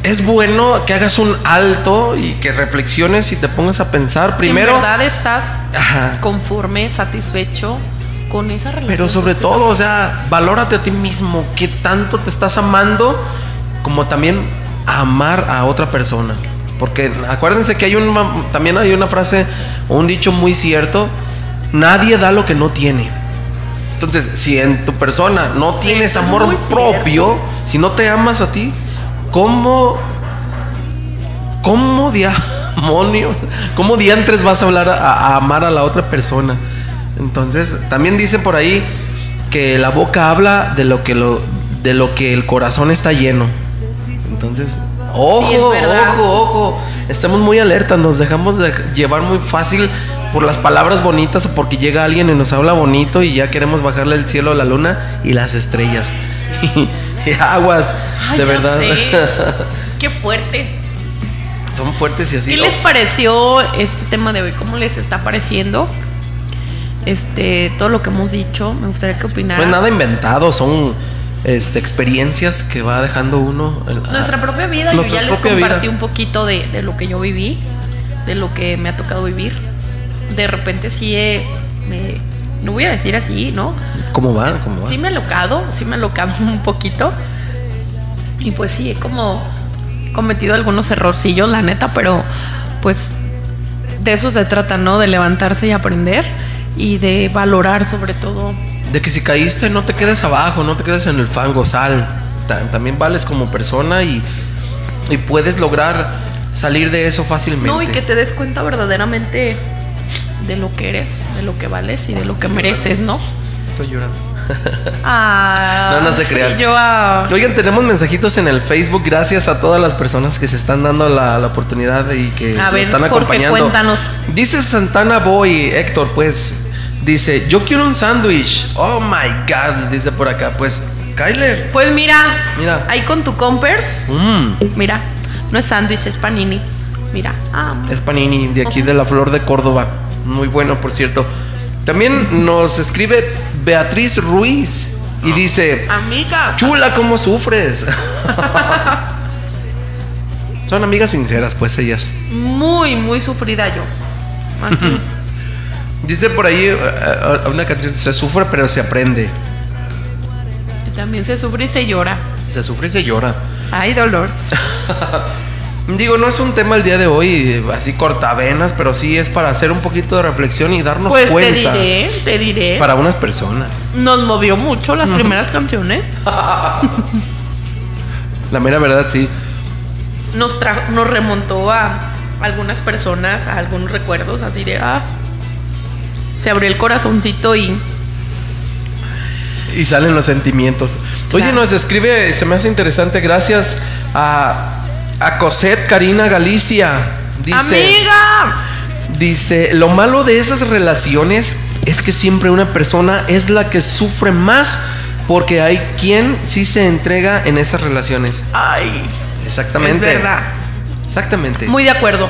es bueno que hagas un alto y que reflexiones y te pongas a pensar primero si en verdad estás Ajá. conforme, satisfecho con esa relación. Pero sobre todo, o sea, valórate a ti mismo, qué tanto te estás amando, como también amar a otra persona. Porque acuérdense que hay una, también hay una frase un dicho muy cierto, nadie da lo que no tiene. Entonces, si en tu persona no tienes Eso es amor propio, si no te amas a ti, ¿cómo, cómo diamonio, [LAUGHS] cómo diantres vas a hablar a, a amar a la otra persona? Entonces, también dice por ahí que la boca habla de lo que lo de lo que el corazón está lleno. Entonces, ojo, Sí, ojo, ojo. Estamos muy alertas, nos dejamos de llevar muy fácil por las palabras bonitas o porque llega alguien y nos habla bonito y ya queremos bajarle el cielo a la luna y las estrellas. [LAUGHS] Y, aguas, Ay, de verdad. sé. [LAUGHS] Qué fuerte. Son fuertes y así. ¿Qué les pareció este tema de hoy? ¿Cómo les está pareciendo? Este, todo lo que hemos dicho, me gustaría que No opinaran. es nada inventado, son este, experiencias que va dejando uno. Nuestra propia vida, yo ya les compartí vida. un poquito de, de lo que yo viví, de lo que me ha tocado vivir. De repente sí he- me, lo voy a decir así, ¿no? ¿Cómo va? ¿Cómo va? Sí me he locado, sí me he locado [LAUGHS] un poquito. Y pues sí, he como cometido algunos errorcillos, la neta, pero pues de eso se trata, ¿no? De levantarse y aprender y de valorar sobre todo. De que si caíste no te quedes abajo, no te quedes en el fango, sal. Ta- También vales como persona y, y puedes lograr salir de eso fácilmente. No, y que te des cuenta verdaderamente de lo que eres, de lo que vales y de lo que mereces, ¿no? Estoy llorando. [LAUGHS] Ah, No, no se crean. Yo a... Oigan, tenemos mensajitos en el Facebook. Gracias a todas las personas que se están dando la, la oportunidad y que A nos ver, están Jorge, acompañando. cuéntanos. Dice Santana Boy, Héctor, pues, dice, yo quiero un sándwich. Oh my God, dice por acá. Pues, Kyler. Pues mira, Mira. ahí con tu compers, Mm, mira, no es sándwich, es panini. Mira, ah, es Panini, de aquí de la Flor de Córdoba. Muy bueno, por cierto. También nos escribe Beatriz Ruiz y dice, amigas. chula, ¿cómo sufres? [LAUGHS] Son amigas sinceras, pues ellas. Muy, muy sufrida yo. Aquí. [LAUGHS] Dice por ahí eh, eh, una canción, se sufre pero se aprende. Y También se sufre y se llora. Se sufre y se llora. Ay, dolor. [LAUGHS] Digo, no es un tema el día de hoy así cortavenas, pero sí es para hacer un poquito de reflexión y darnos Pues te cuenta. diré, te diré. Para unas personas. Nos movió mucho las [LAUGHS] primeras canciones. La mera verdad, sí. Nos, tra- nos remontó a algunas personas, a algunos recuerdos, así de, ah, se abrió el corazoncito y Y salen los sentimientos. Oye, nos escribe, se me hace interesante, gracias a, a Cosette Karina Galicia. Dice, ¡Amiga! dice, lo malo de esas relaciones es que siempre una persona es la que sufre más porque hay quien sí se entrega en esas relaciones. Ay, Exactamente. es verdad. Exactamente. Muy de acuerdo.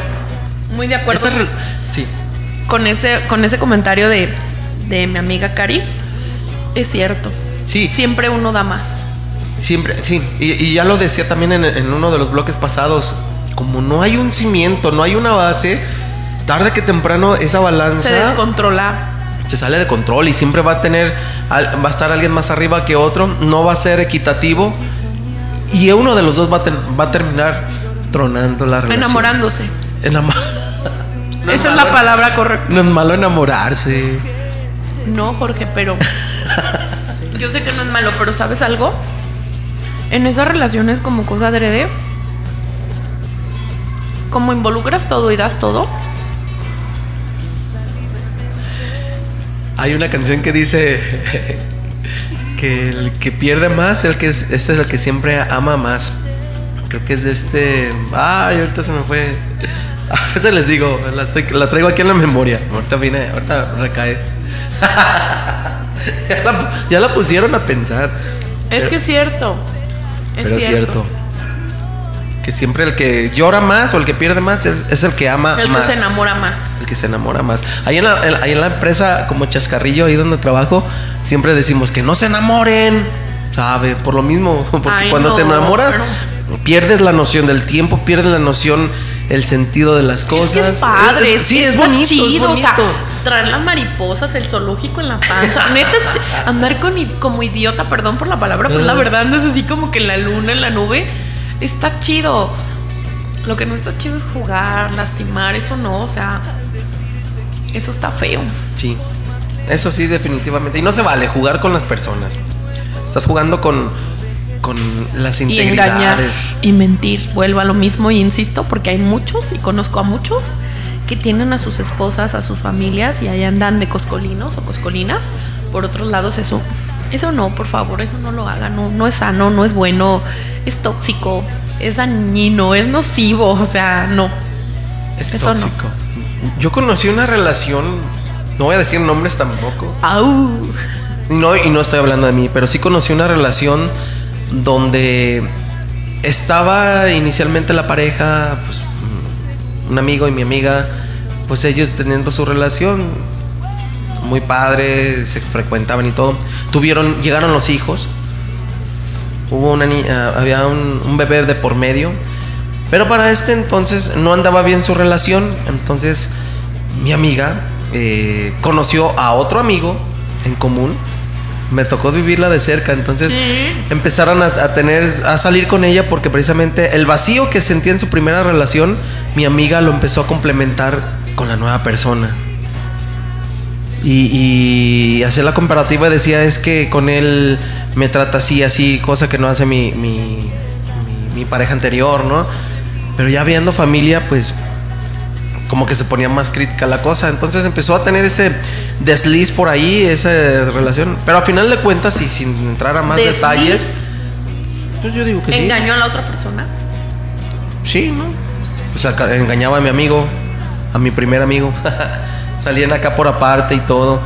Muy de acuerdo Esas. Con ese, con ese comentario de, de mi amiga Cari. Es cierto. Sí. Siempre uno da más. Siempre, sí. Y, y ya lo decía también en, en uno de los bloques pasados. Como no hay un cimiento, no hay una base, tarde que temprano esa balanza Se descontrola. se sale de control y siempre va a tener, va a estar alguien más arriba que otro, no va a ser equitativo y uno de los dos va a, ten- va a terminar tronando la relación. Enamorándose. Enamo- [LAUGHS] No Esa es malo- la palabra correcta. No es malo enamorarse. No, Jorge, pero. Yo sé que no es malo, pero ¿sabes algo? En esas relaciones, como cosa adrede, como involucras todo y das todo, Hay una canción que dice [LAUGHS] que el que pierde más el que es, es el que siempre ama más. Creo que es de este. Ay, ahorita se me fue. Ahorita les digo, la, estoy- la traigo aquí en la memoria. Ahorita viene, ahorita recae. [LAUGHS] ya, la, ya la pusieron a pensar. es que es cierto. Es Pero es cierto. cierto. Que siempre el que llora más o el que pierde más es, es el que ama El más. que se enamora más. El que se enamora más. Ahí en, la, en- ahí en la empresa, como Chascarrillo, ahí donde trabajo, siempre decimos que no se enamoren. ¿Sabe? Por lo mismo. [LAUGHS] Porque Ay, cuando te enamoras, pero- pierdes la noción del tiempo, pierdes la noción, el sentido de las Es cosas. que es padre, Es- sí, es, bonito. chido, es o sea, bonito. traer las mariposas, el zoológico en la panza. [LAUGHS] Neta, es- andar con, como idiota, perdón por la palabra, pero la verdad andas así como que en la luna, en la nube. Está chido. Lo que no está chido es jugar, lastimar, eso no, o sea, eso está feo. Sí, eso sí, definitivamente. Y no se vale jugar con las personas. Estás jugando con, con las Y engañar integridades. y mentir. Vuelvo a lo mismo y insisto, porque hay muchos, y conozco a muchos, que tienen a sus esposas, a sus familias, y ahí andan de coscolinos o coscolinas. Por otros lados, eso, eso no, por favor, eso no lo hagan, no, no es sano, no es bueno, es tóxico, es dañino, es nocivo, o sea, no. Es Eso no. tóxico. Yo conocí una relación, no voy a decir nombres tampoco, Au. no, y no estoy hablando de mí, pero sí conocí una relación donde estaba inicialmente la pareja, pues, un amigo y mi amiga, pues ellos teniendo su relación muy padre, se frecuentaban y todo. Tuvieron, llegaron los hijos. Hubo niña, había un, un bebé de por medio. Pero para este entonces no andaba bien su relación. Entonces mi amiga eh, conoció a otro amigo en común. Me tocó vivirla de cerca, entonces empezaron a, a tener, a salir con ella porque precisamente el vacío que sentía en su primera relación, mi amiga lo empezó a complementar con la nueva persona. Y, y hacía la comparativa decía, es que con él me trata así, así, cosa que no hace mi, mi, mi- mi pareja anterior, ¿no? Pero ya viendo familia, pues como que se ponía más crítica la cosa. Entonces empezó a tener ese desliz por ahí, esa relación. Pero al final de cuentas, y sin entrar a más Desliz. detalles, pues yo digo que sí. Engañó a la otra persona. Sí, ¿no? Pues acá engañaba a mi amigo, a mi primer amigo. [LAUGHS] Salían acá por aparte y todo.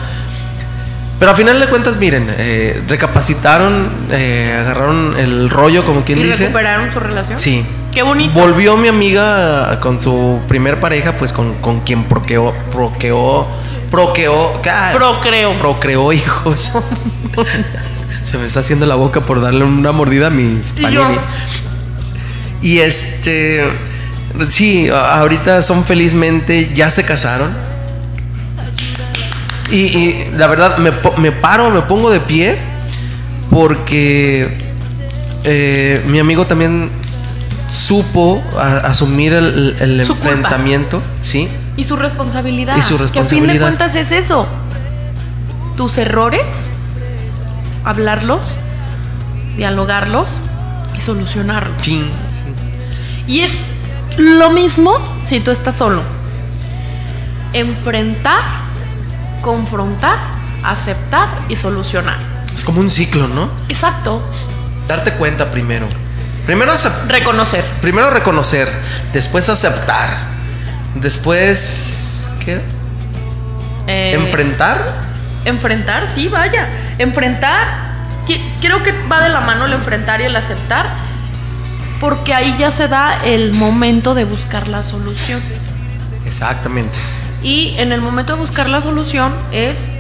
Pero a final de cuentas, miren, eh, recapacitaron, eh, agarraron el rollo, como quien ¿Y dice. recuperaron su relación? Sí. Qué bonito. Volvió mi amiga con su primer pareja, pues con, con quien proqueó, proqueó, proqueó, ¿qué? Procreo. procreó hijos. [LAUGHS] Se me está haciendo la boca por darle una mordida a mis panini. Y este, sí, ahorita son felizmente, ya se casaron. Y, y la verdad, me, me paro, me pongo de pie, porque eh, mi amigo también supo a- asumir el, el Su culpa. enfrentamiento, ¿sí? Y su responsabilidad. Y su Que a fin de responsabilidad. cuentas es eso. Tus errores, hablarlos, dialogarlos y solucionarlos. Chin, Y es lo mismo si tú estás solo. Enfrentar, confrontar, aceptar y solucionar. Es como un ciclo, ¿no? Exacto. Darte cuenta primero. Primero, Reconocer. primero reconocer, después aceptar, después ¿qué? Eh, enfrentar. Enfrentar, sí, vaya. Enfrentar, creo que va de la mano el enfrentar y el aceptar, porque ahí ya se da el momento de buscar la solución. Exactamente. Y en el momento de buscar la solución es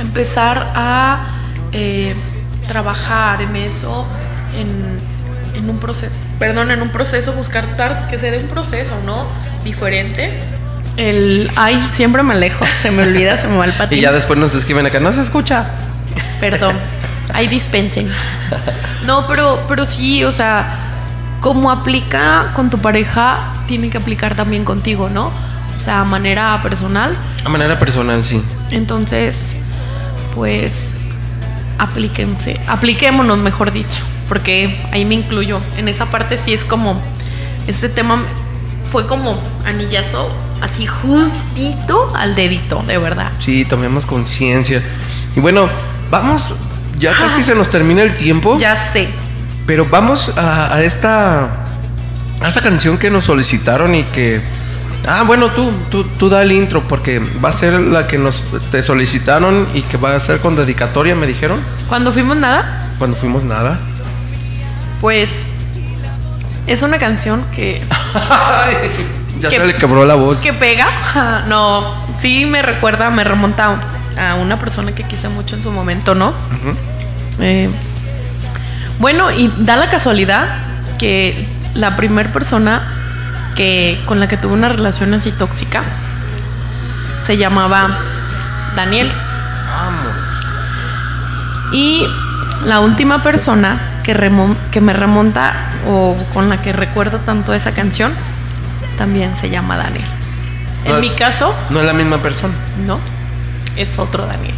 empezar a eh, trabajar en eso, en, en un proceso, perdón, en un proceso, buscar tar- que se dé un proceso, ¿no? Diferente. El, ay, siempre me alejo, se me olvida, se me va el [LAUGHS] patín. Y ya después nos escriben acá, no se escucha. Perdón. Ahí dispensen. No, pero, pero sí, o sea, como aplica con tu pareja, tiene que aplicar también contigo, ¿no? O sea, a manera personal. A manera personal, sí. Entonces, pues, aplíquense. Apliquémonos, mejor dicho. Porque ahí me incluyo. En esa parte sí es como. Este tema fue como anillazo, así justito al dedito, de verdad. Sí, tomemos conciencia. Y bueno, vamos, ya casi se nos termina el tiempo. Ya sé. Pero vamos a, a esta. A esa canción que nos solicitaron y que. Ah, bueno, tú, tú, tú da el intro porque va a ser la que nos te solicitaron y que va a ser con dedicatoria, me dijeron. Cuando fuimos nada, Cuando fuimos nada. Pues es una canción que, ya ¿Qué? se le quebró la voz. que pega. [LAUGHS] No, sí me recuerda, me remonta a una persona que quise mucho en su momento, ¿no? Eh, bueno, y da la casualidad que la primera persona que con la que tuve una relación así tóxica se llamaba Daniel. Y la última persona que, que me remonta o con la que recuerdo tanto esa canción también se llama Daniel. No En es- mi caso, No es la misma persona. no, es otro Daniel.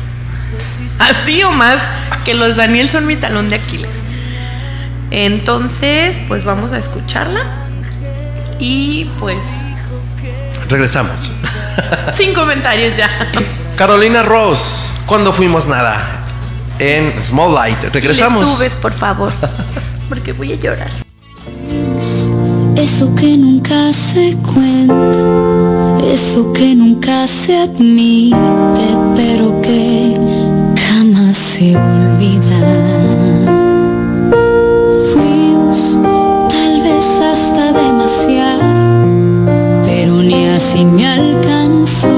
Así o más que los Daniel son mi talón de Aquiles. Entonces, pues vamos a escucharla. Y pues, Regresamos. [LAUGHS] sin comentarios ya. Carolina Ross, cuando fuimos nada. En Small Light. Regresamos. Le subes, por favor. [LAUGHS] Porque voy a llorar. Eso que nunca se cuenta, eso que nunca se admite, pero que jamás se olvida. Fuimos tal vez hasta demasiado, pero ni así me alcanzó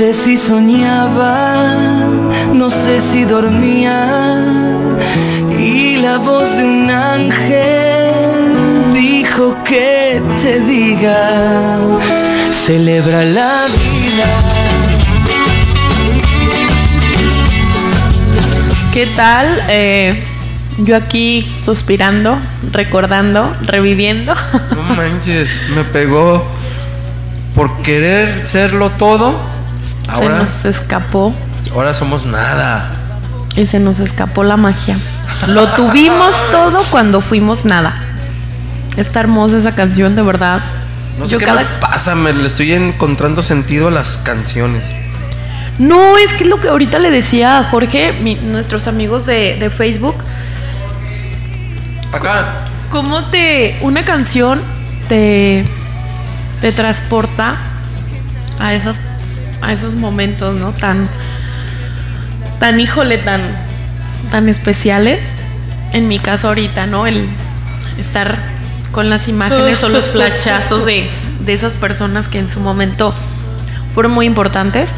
sé si soñaba, no sé si dormía. Y la voz de un ángel dijo que te diga, celebra la vida. ¿Qué tal? Eh, yo aquí suspirando, recordando, reviviendo. No manches, me pegó por querer serlo todo. Se nos escapó ahora somos nada. y se nos escapó la magia. Lo tuvimos [LAUGHS] todo cuando fuimos nada. Está hermosa esa canción, de verdad. No sé Yo qué cada- me pasa, me le estoy encontrando sentido a las canciones. No, es que es lo que ahorita le decía a Jorge, mi- nuestros amigos de, de Facebook, Acá, cómo te una canción te, te transporta a esas a esos momentos, ¿no? Tan tan híjole, tan tan especiales. En mi caso ahorita, ¿no? El estar con las imágenes o los [LAUGHS] flachazos de, de esas personas que en su momento fueron muy importantes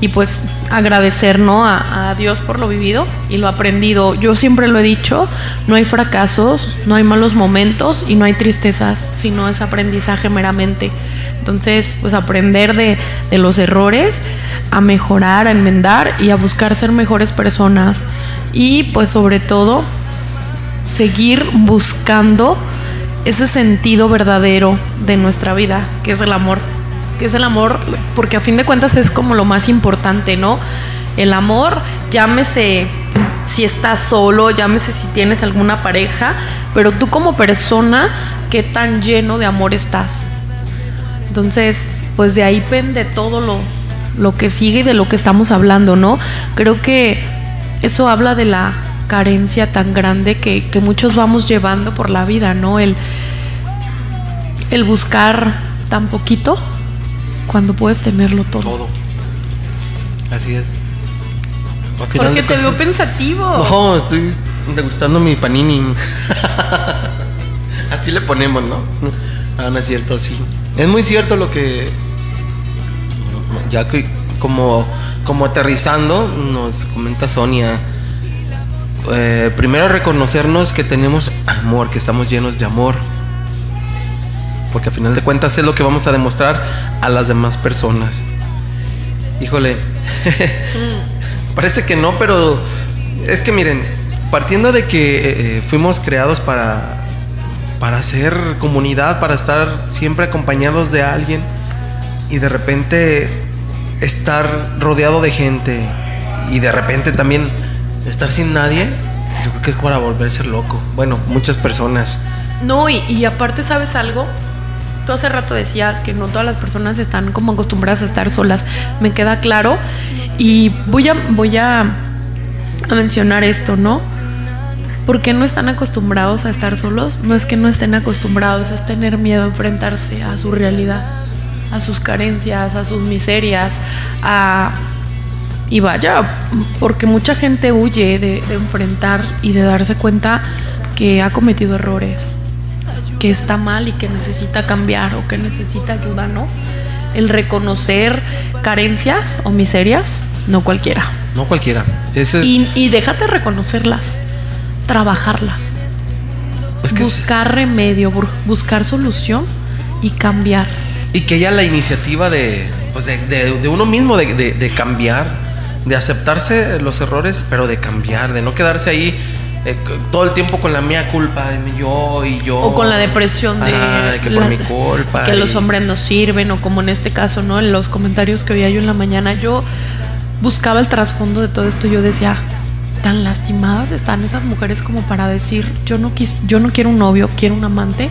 y pues agradecer ¿no? a, a Dios por lo vivido y lo aprendido. Yo siempre lo he dicho, no hay fracasos, no hay malos momentos y no hay tristezas, sino es aprendizaje meramente. Entonces, pues aprender de, de los errores, a mejorar, a enmendar y a buscar ser mejores personas. Y pues sobre todo, seguir buscando ese sentido verdadero de nuestra vida, que es el amor. Que es el amor, porque a fin de cuentas es como lo más importante, ¿no? El amor, llámese si estás solo, llámese si tienes alguna pareja, pero tú como persona, ¿qué tan lleno de amor estás? Entonces, pues de ahí pende todo lo, lo que sigue y de lo que estamos hablando, ¿no? Creo que eso habla de la carencia tan grande que, que muchos vamos llevando por la vida, ¿no? El, el buscar tan poquito cuando puedes tenerlo todo. todo. Así es. Porque te veo pensativo. No, estoy degustando mi panini. [LAUGHS] Así le ponemos, ¿no? Ah, no es cierto, sí. Es muy cierto lo que. Ya que como, como aterrizando, nos comenta Sonia. eh, primero reconocernos que tenemos amor, que estamos llenos de amor. Porque al final de cuentas es lo que vamos a demostrar a las demás personas. Híjole. [LAUGHS] Parece que no, pero es que miren, partiendo de que eh, eh, fuimos creados para, para ser comunidad, para estar siempre acompañados de alguien y de repente estar rodeado de gente y de repente también estar sin nadie, yo creo que es para volverse loco. Bueno, muchas personas. No, y aparte, ¿sabes algo? Tú hace rato decías que no todas las personas están como acostumbradas a estar solas. Me queda claro. Y voy a, voy a, mencionar esto, ¿no? ¿Por qué no están acostumbrados a estar solos? No es que no estén acostumbrados, es tener miedo a enfrentarse a su realidad, a sus carencias, a sus miserias, a... Y vaya, porque mucha gente huye de enfrentar y de darse cuenta que ha cometido errores, que está mal y que necesita cambiar o que necesita ayuda, ¿no? El reconocer carencias o miserias, no cualquiera. No cualquiera. Ese es, Y, y déjate reconocerlas, trabajarlas, es que es- buscar remedio, bur- buscar solución y cambiar. Y que haya la iniciativa de, pues de, de- de uno mismo, de- de cambiar, de aceptarse los errores, pero de cambiar, de no quedarse ahí eh, todo el tiempo con la mía culpa, de mi yo y yo. O con la depresión de, Ah, que por la- mi culpa. que los hombres no sirven o como en este caso, ¿no? En los comentarios que veía yo en la mañana, yo buscaba el trasfondo de todo esto y yo decía, tan lastimadas están esas mujeres como para decir, yo no quis, yo no quiero un novio, quiero un amante.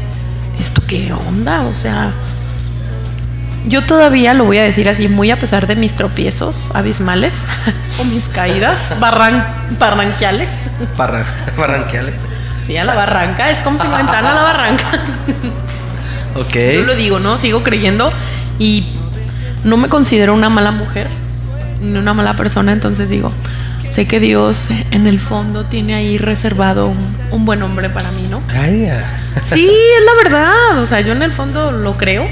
¿Esto qué onda? O sea, yo todavía lo voy a decir así, muy a pesar de mis tropiezos abismales [LAUGHS] o mis caídas barran, barranquiales. Barra- [LAUGHS] barranqueales. Sí, a la barranca, es como si me aventaran a la barranca. [LAUGHS] Ok. Yo lo digo, ¿no? Sigo creyendo y no me considero una mala mujer, ni una mala persona, entonces digo, sé que Dios en el fondo tiene ahí reservado un, un buen hombre para mí, ¿no? Sí, es la verdad, o sea, yo en el fondo lo creo,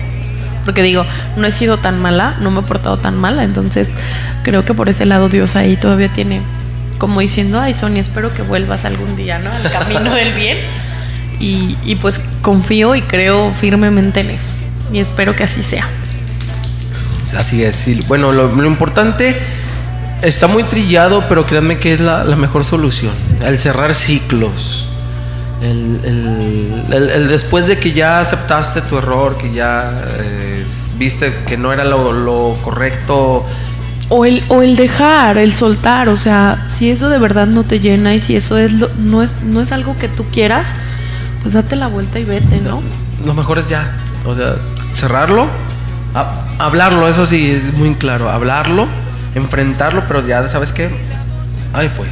porque digo, no he sido tan mala, no me he portado tan mala, entonces creo que por ese lado Dios ahí todavía tiene, como diciendo, ay Sonia, espero que vuelvas algún día, ¿no? Al camino del bien. Y, pues confío y creo firmemente en eso. Y espero que así sea. Así es. bueno, lo, importante está muy trillado, pero créanme que es la, mejor solución. El cerrar ciclos. El después de que ya aceptaste tu error, que ya eh, viste que no era lo, lo correcto. O el, o el dejar, el soltar, o sea, si eso de verdad no te llena y si eso es lo- no, es, no es algo que tú quieras, pues date la vuelta y vete, ¿no? Lo mejor es ya. O sea, cerrarlo. ha- hablarlo, eso sí, es muy claro. Hablarlo, enfrentarlo, pero ya, ¿sabes qué? Ahí fue.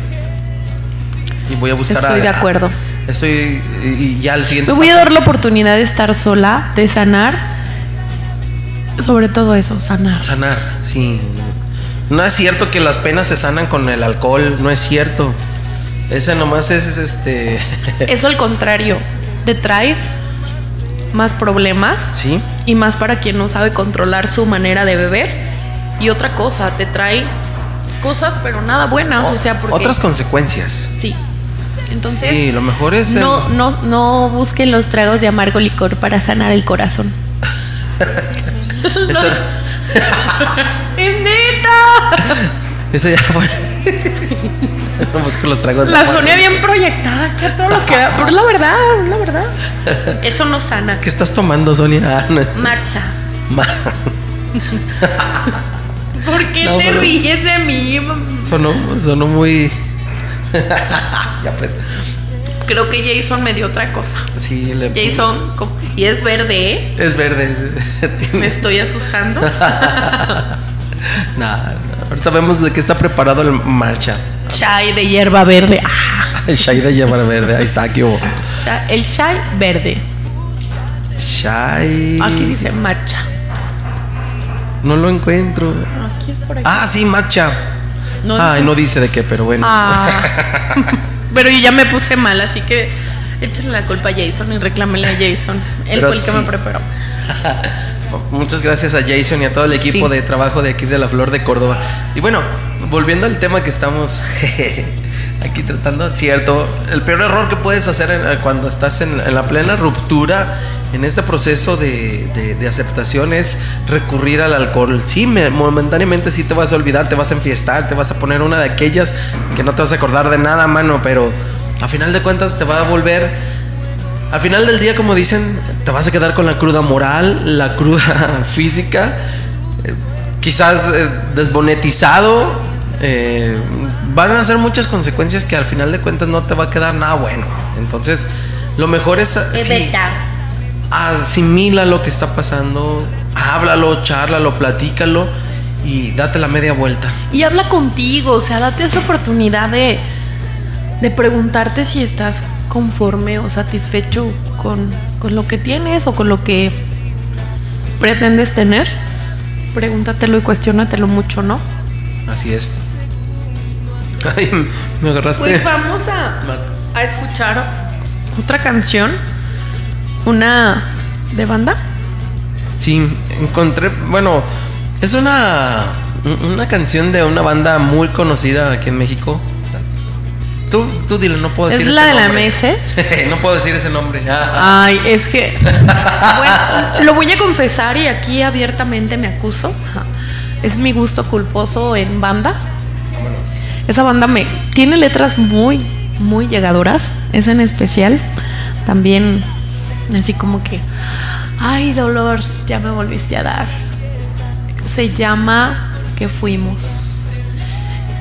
Y voy a buscar a- Estoy de acuerdo. Estoy. Y y ya el siguiente. Me voy a dar la oportunidad de estar sola, de sanar. Sobre todo eso, sanar. Sanar, sí. No es cierto que las penas se sanan con el alcohol, no es cierto. Ese nomás es, es, este. [LAUGHS] Eso al contrario, te trae más problemas sí. y más para quien no sabe controlar su manera de beber. Y otra cosa, te trae cosas pero nada buenas, o sea, porque Otras consecuencias. sí. Entonces, Sí, lo mejor es. el- no, no, no busquen los tragos de amargo licor para sanar el corazón. [LAUGHS] [LAUGHS] esa, [LAUGHS] ¡Es neta! [LAUGHS] esa ya fue. no busco los tragos. La. Sonia bien proyectada, que todo lo que da. Pero es la verdad, es la verdad. Eso no sana. ¿Qué estás tomando, Sonia? Ah, no. Marcha. Ma- ¿Por qué No, te pero- ríes de mí? Sonó, sonó muy. ya pues. Creo que Jason me dio otra cosa. Sí, le Jason, y es verde, ¿eh? Es verde. [LAUGHS] Me estoy asustando. [LAUGHS] Nah, nah, ahorita vemos de qué está preparado el marcha. Chai de hierba verde. Ah, [LAUGHS] Shai de llevar verde. Ahí está, aquí hubo. el chai verde. Shai. Aquí dice matcha. No lo encuentro. Aquí es por aquí. Ah, sí, matcha. No Ay, dice- no dice de qué, pero bueno. Ah. Pero yo ya me puse mal, así que échenle la culpa a Jason y reclámenle a Jason. Él Pero fue el que me preparó. [LAUGHS] Muchas gracias a Jason y a todo el equipo Sí. de trabajo de aquí de la Flor de Córdoba. Y bueno, volviendo al tema que estamos [LAUGHS] aquí tratando, cierto, el peor error que puedes hacer en- cuando estás en, en la plena ruptura, en este proceso de, de- de aceptación, es recurrir al alcohol. Sí, me- momentáneamente sí te vas a olvidar, te vas a enfiestar, te vas a poner una de aquellas que no te vas a acordar de nada, mano, pero a final de cuentas te va a volver al final del día, como dicen, te vas a quedar con la cruda moral, la cruda [LAUGHS] física, eh, quizás eh, desmonetizado. eh, van a ser muchas consecuencias que al final de cuentas no te va a quedar nada bueno. Entonces, lo mejor es, sí. Asimila lo que está pasando, háblalo, charlalo, platícalo y date la media vuelta. Y habla contigo, o sea, date esa oportunidad de, de preguntarte si estás conforme o satisfecho con, con lo que tienes o con lo que pretendes tener. Pregúntatelo y cuestiónatelo mucho, ¿no? Así es. [LAUGHS] Ay, me agarraste. Pues vamos a, a escuchar otra canción, una de banda. Sí, encontré, bueno, es una una canción de una banda muy conocida aquí en México. Tú, tú dile, no puedo Es decir la ese de la nombre. MS. [LAUGHS] no puedo decir ese nombre. Ay, es que. Bueno, [LAUGHS] lo voy a confesar y aquí abiertamente me acuso. Es mi gusto culposo en banda. vámonos. Esa banda me tiene letras muy, muy llegadoras. Esa en especial. También, así como que. Ay, Dolores, ya me volviste a dar. Se llama Que Fuimos.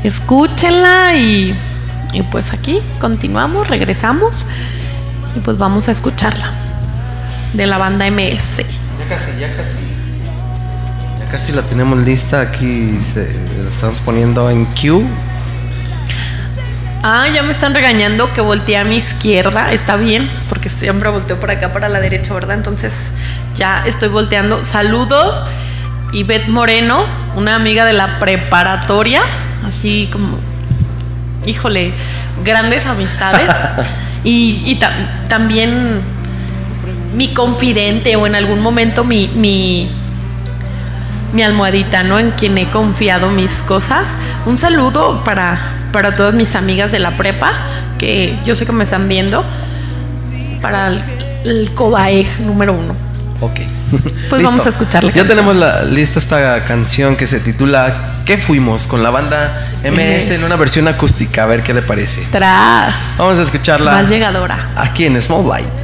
Escúchenla y, y pues aquí continuamos, regresamos y pues vamos a escucharla. De la banda MS. Ya casi, ya casi. Ya casi la tenemos lista aquí. Se, la estamos poniendo en queue. Ah, ya me están regañando que volteé a mi izquierda. Está bien, porque siempre volteo por acá para la derecha, ¿verdad? Entonces ya estoy volteando. Saludos. Y Beth Moreno, una amiga de la preparatoria, así como, híjole, grandes amistades. [LAUGHS] y y tam- también mi confidente o en algún momento mi, mi, mi almohadita, ¿no? En quien he confiado mis cosas. Un saludo para, para todas mis amigas de la prepa, que yo sé que me están viendo, para el, el Cobaeg número uno. Ok. [LAUGHS] Pues vamos a escuchar la Ya tenemos la, lista esta canción que se titula ¿Qué fuimos? con la banda MS MS. en una versión acústica. A ver qué le parece. Tras. Vamos a escucharla Más llegadora. aquí en Small Light.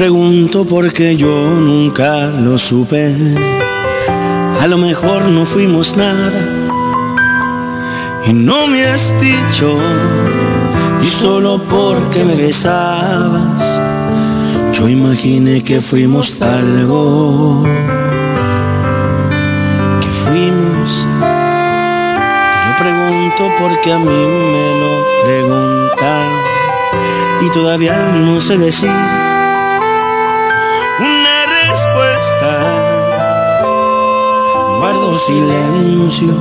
Pregunto porque yo nunca lo supe. A lo mejor no fuimos nada y no me has dicho. Y solo porque me besabas, yo imaginé que fuimos algo. Que fuimos. Te pregunto porque a mí me lo preguntan y todavía no sé decir respuesta. Guardo silencio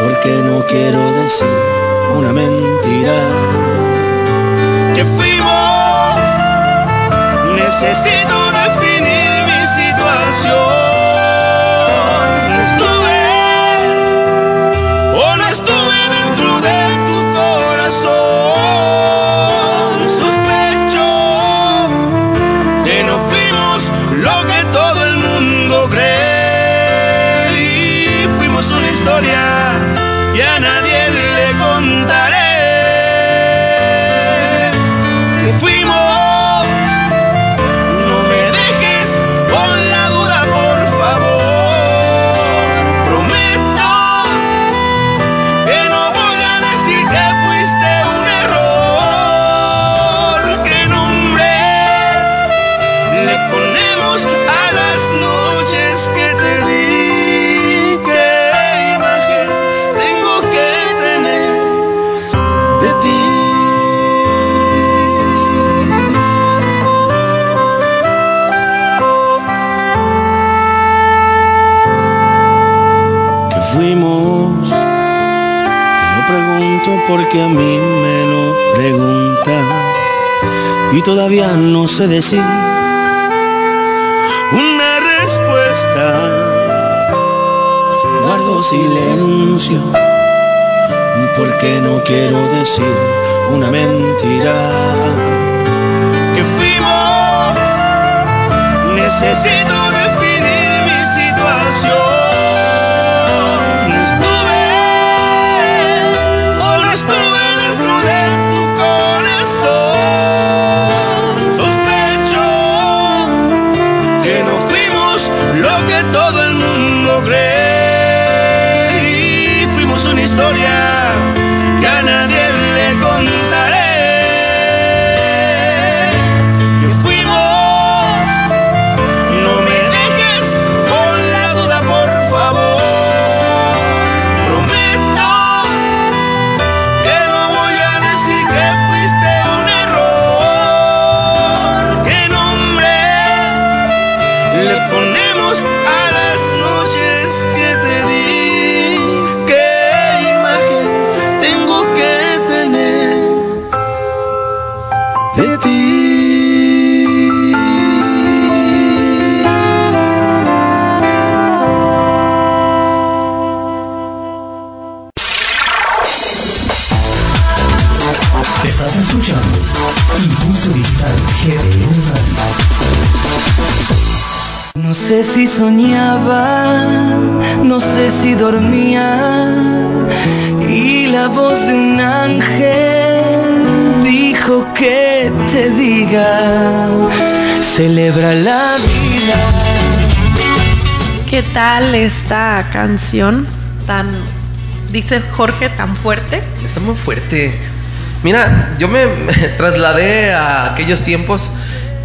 porque no quiero decir una mentira. Que fuimos, necesito definir porque a mí me lo preguntan y todavía no sé decir una respuesta. Guardo silencio porque no quiero decir una mentira. Que fuimos, necesito soñaba, no sé si dormía y la voz de un ángel dijo que te diga, celebra la vida. ¿Qué tal esta canción tan dice Jorge tan fuerte. Está muy fuerte. Mira, yo me, me [LAUGHS] trasladé a aquellos tiempos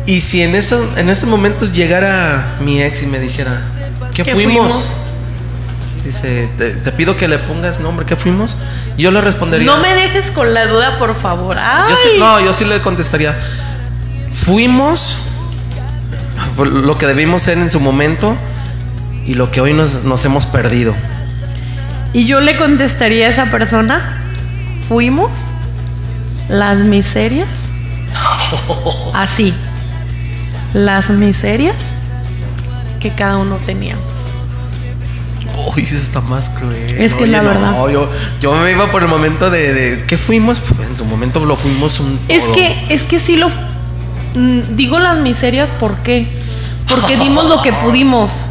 y si en, eso, en este momento llegara mi ex y me dijera, ¿qué, ¿Qué fuimos? fuimos? Dice, te, te pido que le pongas nombre, ¿qué fuimos? Yo le respondería. No me dejes con la duda, por favor. Ay. Yo sí, no, yo sí le contestaría. Fuimos lo que debimos ser en su momento y lo que hoy nos, nos hemos perdido. Y yo le contestaría a esa persona, fuimos las miserias. [LAUGHS] Así. Las miserias que cada uno teníamos. Uy, eso está más cruel. Es que la verdad. No, yo, yo me iba por el momento de, de ¿qué fuimos? En su momento lo fuimos un Es todo. que, es que sí lo mm, digo las miserias, ¿por qué? Porque [LAUGHS] dimos lo que pudimos.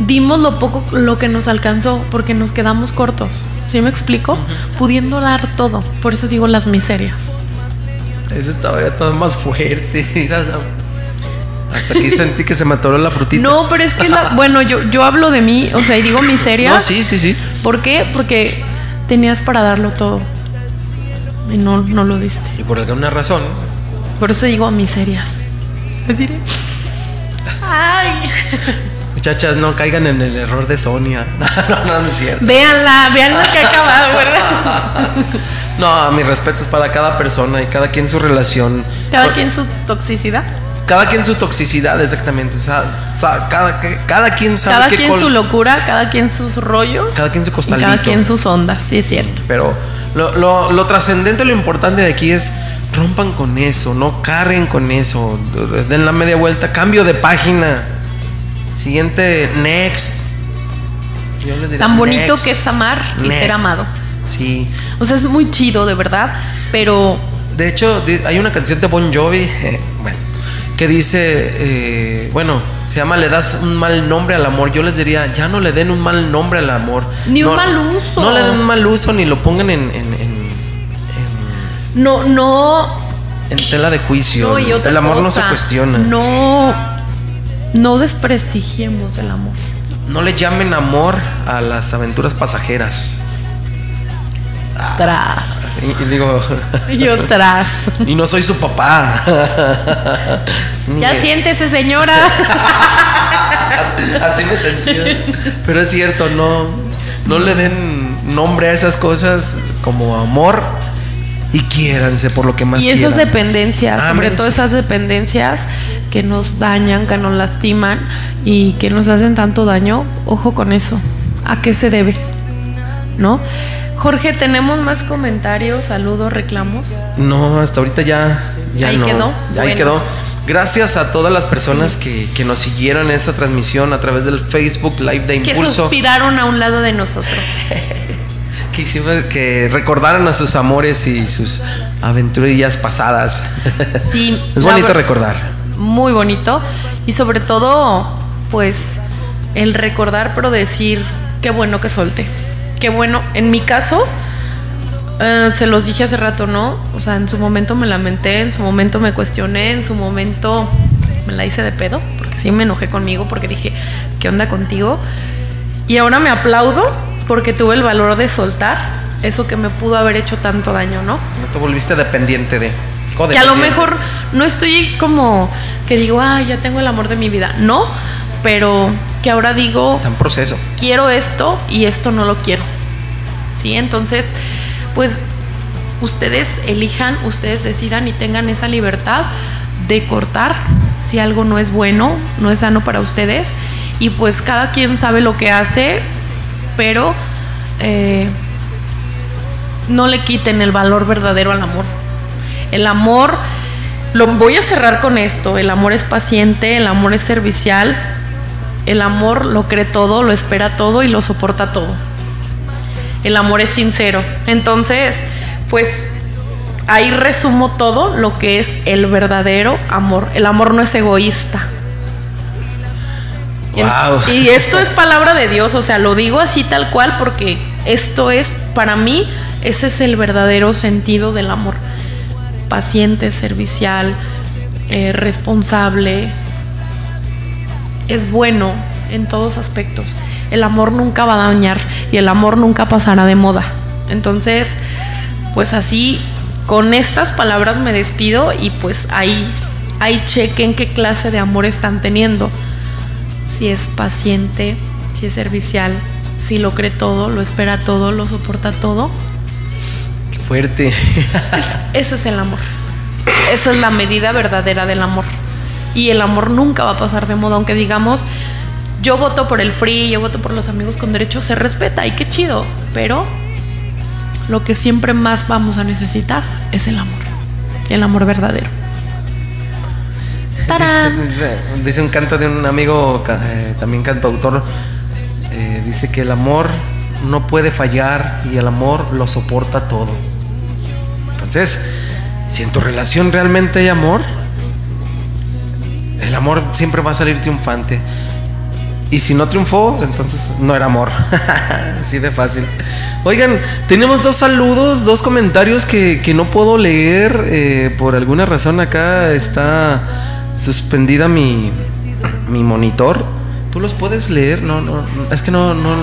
Dimos lo poco lo que nos alcanzó, porque nos quedamos cortos. ¿Sí me explico? Pudiendo dar todo. Por eso digo las miserias. Eso estaba ya todo más fuerte. [LAUGHS] Hasta que sentí que se me atoró la frutita. No, pero es que la, [LAUGHS] bueno, yo, yo hablo de mí, o sea, y digo miserias. No, sí, sí, sí. ¿Por qué? Porque tenías para darlo todo. Y no, no lo diste. Y por alguna razón, Por eso digo miserias. Les diré. Ay. muchachas, no caigan en el error de Sonia. [LAUGHS] No, no, no es cierto. Véanla, véanla que ha acabado, ¿verdad? No, mi respeto es para cada persona y cada quien su relación. Cada Por- quien su toxicidad. Cada quien su toxicidad, exactamente. Sa- sa- cada, quien sabe Cada quien col- su locura, cada quien sus rollos. Cada quien su y costalito. cada quien sus ondas, sí es cierto. Pero lo, lo, lo trascendente, lo importante de aquí es rompan con eso, no carguen con eso. Den la media vuelta, cambio de página. Siguiente, next. Yo les diría, Tan bonito next, que es amar y ser amado. Sí. O sea, es muy chido, de verdad. Pero De hecho, hay una canción de Bon Jovi, [LAUGHS] bueno, que dice, eh, bueno, se llama Le das un mal nombre al amor. Yo les diría, ya no le den un mal nombre al amor. Ni un mal uso. No le den un mal uso ni lo pongan en, en, en- no, no. en tela de juicio. no, y otra el amor no se cuestiona. No. No desprestigiemos el amor. No le llamen amor a las aventuras pasajeras. Tras. Y, y digo, [LAUGHS] Y otras. [LAUGHS] y no soy su papá. ya siéntese, señora. [LAUGHS] Así me sentía. Pero es cierto, no, no le den nombre a esas cosas como amor y quiéranse por lo que más Y esas quieran. dependencias, sobre todo esas dependencias que nos dañan, que nos lastiman y que nos hacen tanto daño, ojo con eso. ¿A qué se debe? ¿No? Jorge, tenemos más comentarios, saludos, reclamos. No, hasta ahorita ya, ya Ahí no. quedó. Ahí Bueno. quedó. Gracias a todas las personas que, que nos siguieron en esta transmisión a través del Facebook Live de Que Impulso. suspiraron a un lado de nosotros. [LAUGHS] Que hicimos que recordaran a sus amores y sus aventurillas pasadas. Sí. [LAUGHS] es bonito recordar. Muy bonito. Y sobre todo, pues, el recordar, pero decir, qué bueno que solté. Qué bueno. En mi caso, eh, se los dije hace rato, ¿no? O sea, en su momento me lamenté, en su momento me cuestioné, en su momento me la hice de pedo, porque sí me enojé conmigo, porque dije, ¿qué onda contigo? Y ahora me aplaudo porque tuve el valor de soltar eso que me pudo haber hecho tanto daño, ¿no? No te volviste dependiente de. Que a lo mejor no estoy como que digo, ah, ya tengo el amor de mi vida. No, pero que ahora digo, Está en proceso. quiero esto y esto no lo quiero. ¿Sí? Entonces, pues ustedes elijan, ustedes decidan y tengan esa libertad de cortar si algo no es bueno, no es sano para ustedes. Y pues cada quien sabe lo que hace, pero eh, no le quiten el valor verdadero al amor. El amor, lo voy a cerrar con esto, el amor es paciente, el amor es servicial, el amor lo cree todo, lo espera todo y lo soporta todo. El amor es sincero. Entonces, pues ahí resumo todo lo que es el verdadero amor. El amor no es egoísta. Wow. Y esto es palabra de Dios, o sea, lo digo así tal cual porque esto es, para mí, ese es el verdadero sentido del amor. Paciente, servicial, eh, responsable, es bueno en todos aspectos. el amor nunca va a dañar y el amor nunca pasará de moda. Entonces, pues así, con estas palabras me despido y pues ahí, ahí chequen qué clase de amor están teniendo. Si es paciente, si es servicial, si lo cree todo, lo espera todo, lo soporta todo. Qué fuerte. Es- ese es el amor. Esa es la medida verdadera del amor. Y el amor nunca va a pasar de moda, aunque digamos, yo voto por el free, yo voto por los amigos con derechos, se respeta y qué chido. Pero lo que siempre más vamos a necesitar es el amor. El amor verdadero. ¡Tarán! Dice, dice un canto de un amigo, eh, también cantautor, eh, dice que el amor no puede fallar y el amor lo soporta todo. Entonces, si en tu relación realmente hay amor, el amor siempre va a salir triunfante. Y si no triunfó, entonces no era amor. [LAUGHS] Así de fácil. Oigan, tenemos dos saludos, dos comentarios que, que no puedo leer. eh, por alguna razón acá está suspendida mi, mi monitor. ¿Tú los puedes leer? No, no, es que no, no,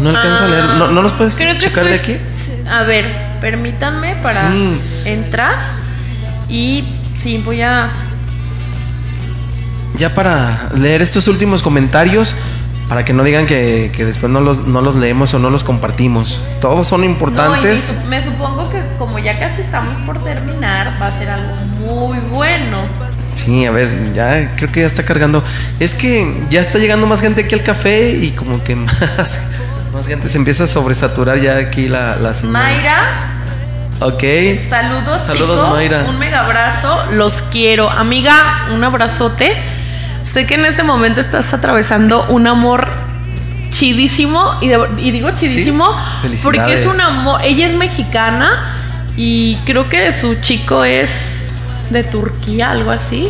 no alcanzo a leer. ¿No, no los puedes checar de aquí? A ver, permítanme para Sí. entrar. Y sí, voy a. Ya para leer estos últimos comentarios, para que no digan que, que después no los, no los leemos o no los compartimos. Todos son No, y me, importantes. su- me supongo que como ya casi estamos por terminar, va a ser algo muy bueno. Sí, a ver, ya creo que ya está cargando. Es que ya está llegando más gente aquí al café y como que [LAUGHS] más, más gente se empieza a sobresaturar ya aquí la, la señal. Mayra, Ok. saludos, Saludos, chicos. Mayra. Un mega abrazo, los quiero. Amiga, un abrazote. Sé que en este momento estás atravesando un amor chidísimo y, de- y digo chidísimo porque es un amor, ella es mexicana y creo que su chico es de Turquía, algo así.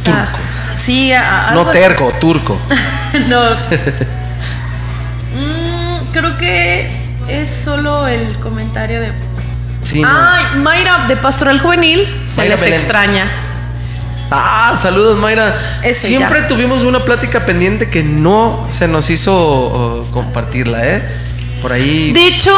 O sea, Turco. Sí, a- No así. terco, turco. [LAUGHS] no. Mm, creo que es solo el comentario de. Sí, no. Ay, Mayra de Pastoral Juvenil se Mayra les Belén. extraña. Ah, saludos Mayra. Es Siempre ella. tuvimos una plática pendiente que no se nos hizo oh, compartirla, ¿eh? Por ahí De hecho,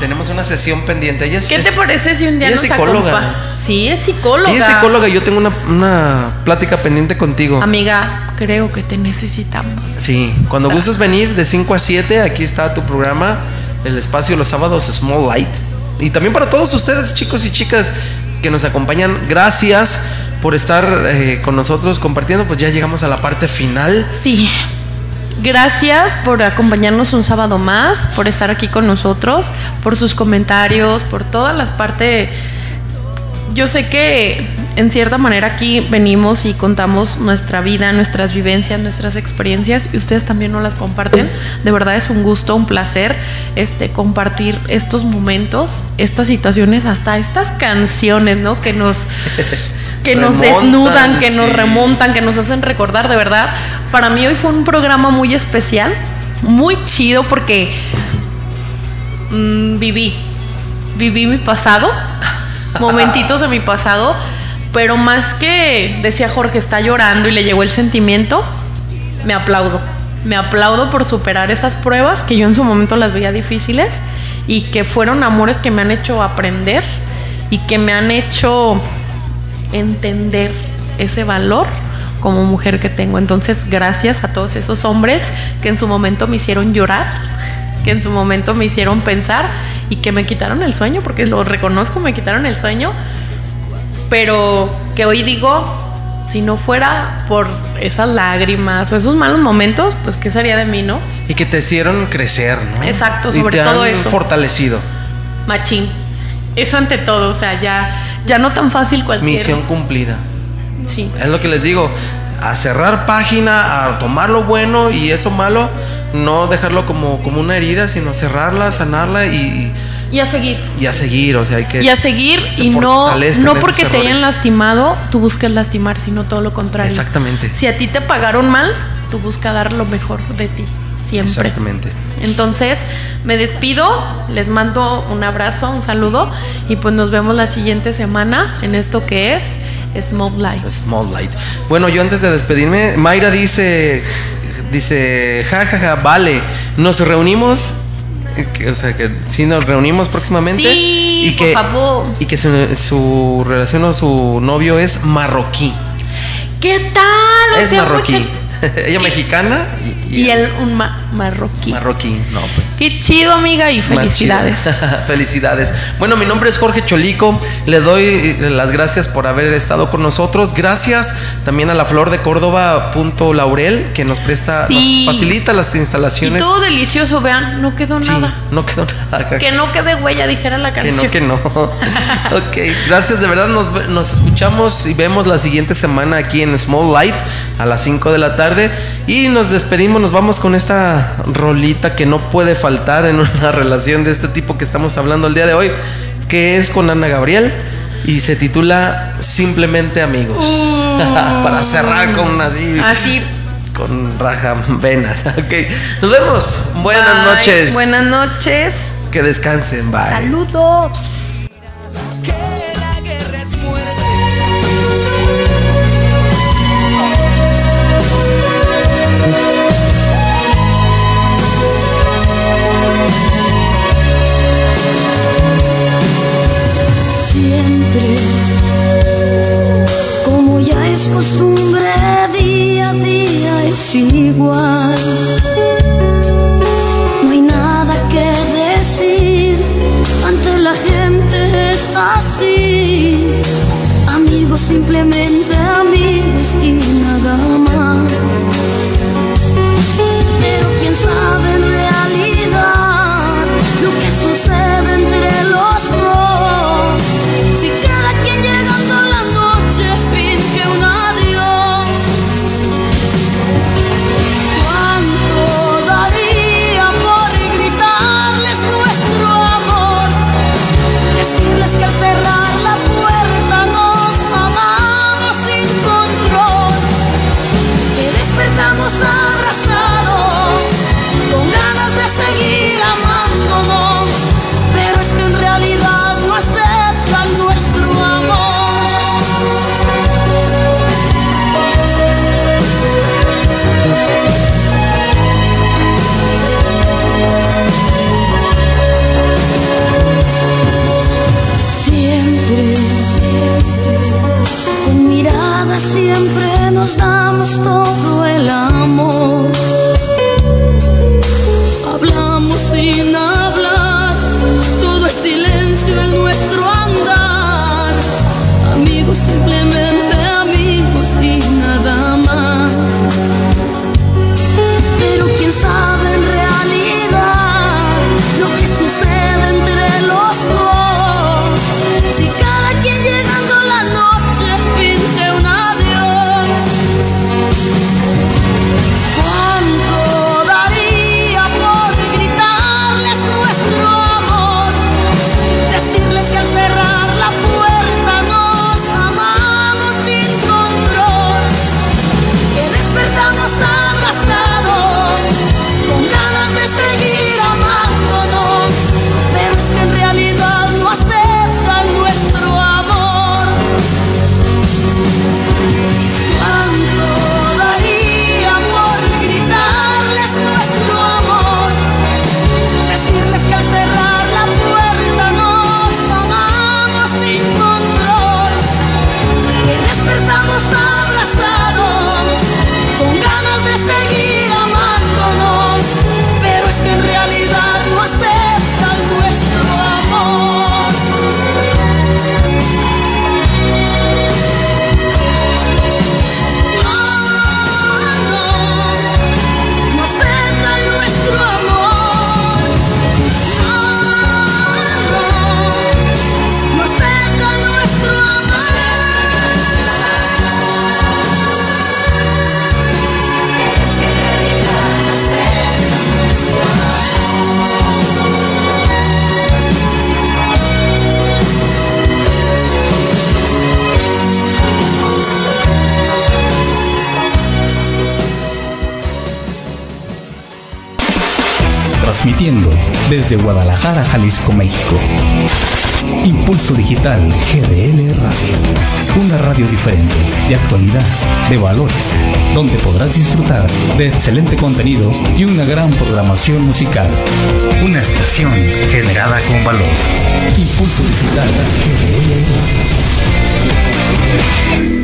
tenemos una sesión pendiente. Ella es, ¿qué te es- parece si un día ella nos es psicóloga. acompa- Sí, es psicóloga. Ella es psicóloga yo tengo una, una plática pendiente contigo. Amiga, creo que te necesitamos. Sí, cuando gustes venir de 5 a 7, aquí está tu programa, el espacio los sábados Small Light. Y también para todos ustedes, chicos y chicas que nos acompañan, gracias por estar eh, con nosotros compartiendo. Pues ya llegamos a la parte final. Sí. Gracias por acompañarnos un sábado más, por estar aquí con nosotros, por sus comentarios, por todas las partes. Yo sé que en cierta manera aquí venimos y contamos nuestra vida, nuestras vivencias, nuestras experiencias y ustedes también nos las comparten. De verdad es un gusto, un placer este compartir estos momentos, estas situaciones, hasta estas canciones, ¿no? Que nos [LAUGHS] que nos desnudan, que nos remontan, que nos hacen recordar, de verdad. Para mí hoy fue un programa muy especial, muy chido porque mm, viví, viví mi pasado, [LAUGHS] momentitos de mi pasado, pero más que decía Jorge está llorando y le llegó el sentimiento, me aplaudo. Me aplaudo por superar esas pruebas que yo en su momento las veía difíciles y que fueron amores que me han hecho aprender y que me han hecho entender ese valor como mujer que tengo. Entonces, gracias a todos esos hombres que en su momento me hicieron llorar, que en su momento me hicieron pensar y que me quitaron el sueño, porque lo reconozco, me quitaron el sueño, pero que hoy digo, si no fuera por esas lágrimas o esos malos momentos, pues qué sería de mí, ¿no? Y que te hicieron crecer, ¿no? Exacto, Y sobre te todo han eso. fortalecido. Machín. Eso ante todo, o sea, ya, ya no tan fácil cualquier. Misión cumplida. Sí. Es lo que les digo. A cerrar página, a tomar lo bueno y eso malo, no dejarlo como, como una herida, sino cerrarla, sanarla y, Y a seguir. y a seguir. O sea, hay que. Y a seguir y no, no porque te hayan lastimado, tú buscas lastimar, sino todo lo contrario. Exactamente. Si a ti te pagaron mal, tú buscas dar lo mejor de ti, siempre. Exactamente. Entonces, me despido, les mando un abrazo, un saludo y pues nos vemos la siguiente semana en esto que es Small Life. Small Light. Bueno, yo antes de despedirme, Mayra dice, dice, ja, ja, ja, vale, nos reunimos. o sea, que sí nos reunimos próximamente. Sí, y que, por favor. Y que su, su relación o su novio es marroquí. ¿Qué tal? Es marroquí. mucha- [LAUGHS] Ella mexicana y, Y él un ma- marroquí. marroquí. No, pues. Qué chido, amiga, y felicidades. [LAUGHS] Felicidades. Bueno, mi nombre es Jorge Cholico. Le doy eh, las gracias por haber estado con nosotros. Gracias también a la Flor de Córdoba punto Laurel que nos presta, Sí. nos facilita las Y instalaciones. todo delicioso, vean, no quedó Sí, nada. no quedó nada. [LAUGHS] Que no quede huella, dijera la Que canción. no, que no. ok, gracias, de verdad nos, nos escuchamos y vemos la siguiente semana aquí en Small Light a las 5 de la tarde. Y nos despedimos, nos vamos con esta rolita que no puede faltar en una [LAUGHS] relación de este tipo que estamos hablando el día de hoy, que es con Ana Gabriel y se titula Simplemente Amigos. [LAUGHS] Para cerrar con así. Así. Con raja venas. [LAUGHS] Ok, nos vemos. Buenas Bye. noches. Buenas noches. Que descansen. Bye. Saludos. Es costumbre, día a día es igual. No hay nada que decir, ante la gente es así. Amigos, simplemente amigos y nada más. Pero quién transmitiendo desde Guadalajara, Jalisco, México. Impulso Digital GDL Radio. Una radio diferente, de actualidad, de valores, donde podrás disfrutar de excelente contenido y una gran programación musical. Una estación generada con valor. Impulso Digital GDL Radio.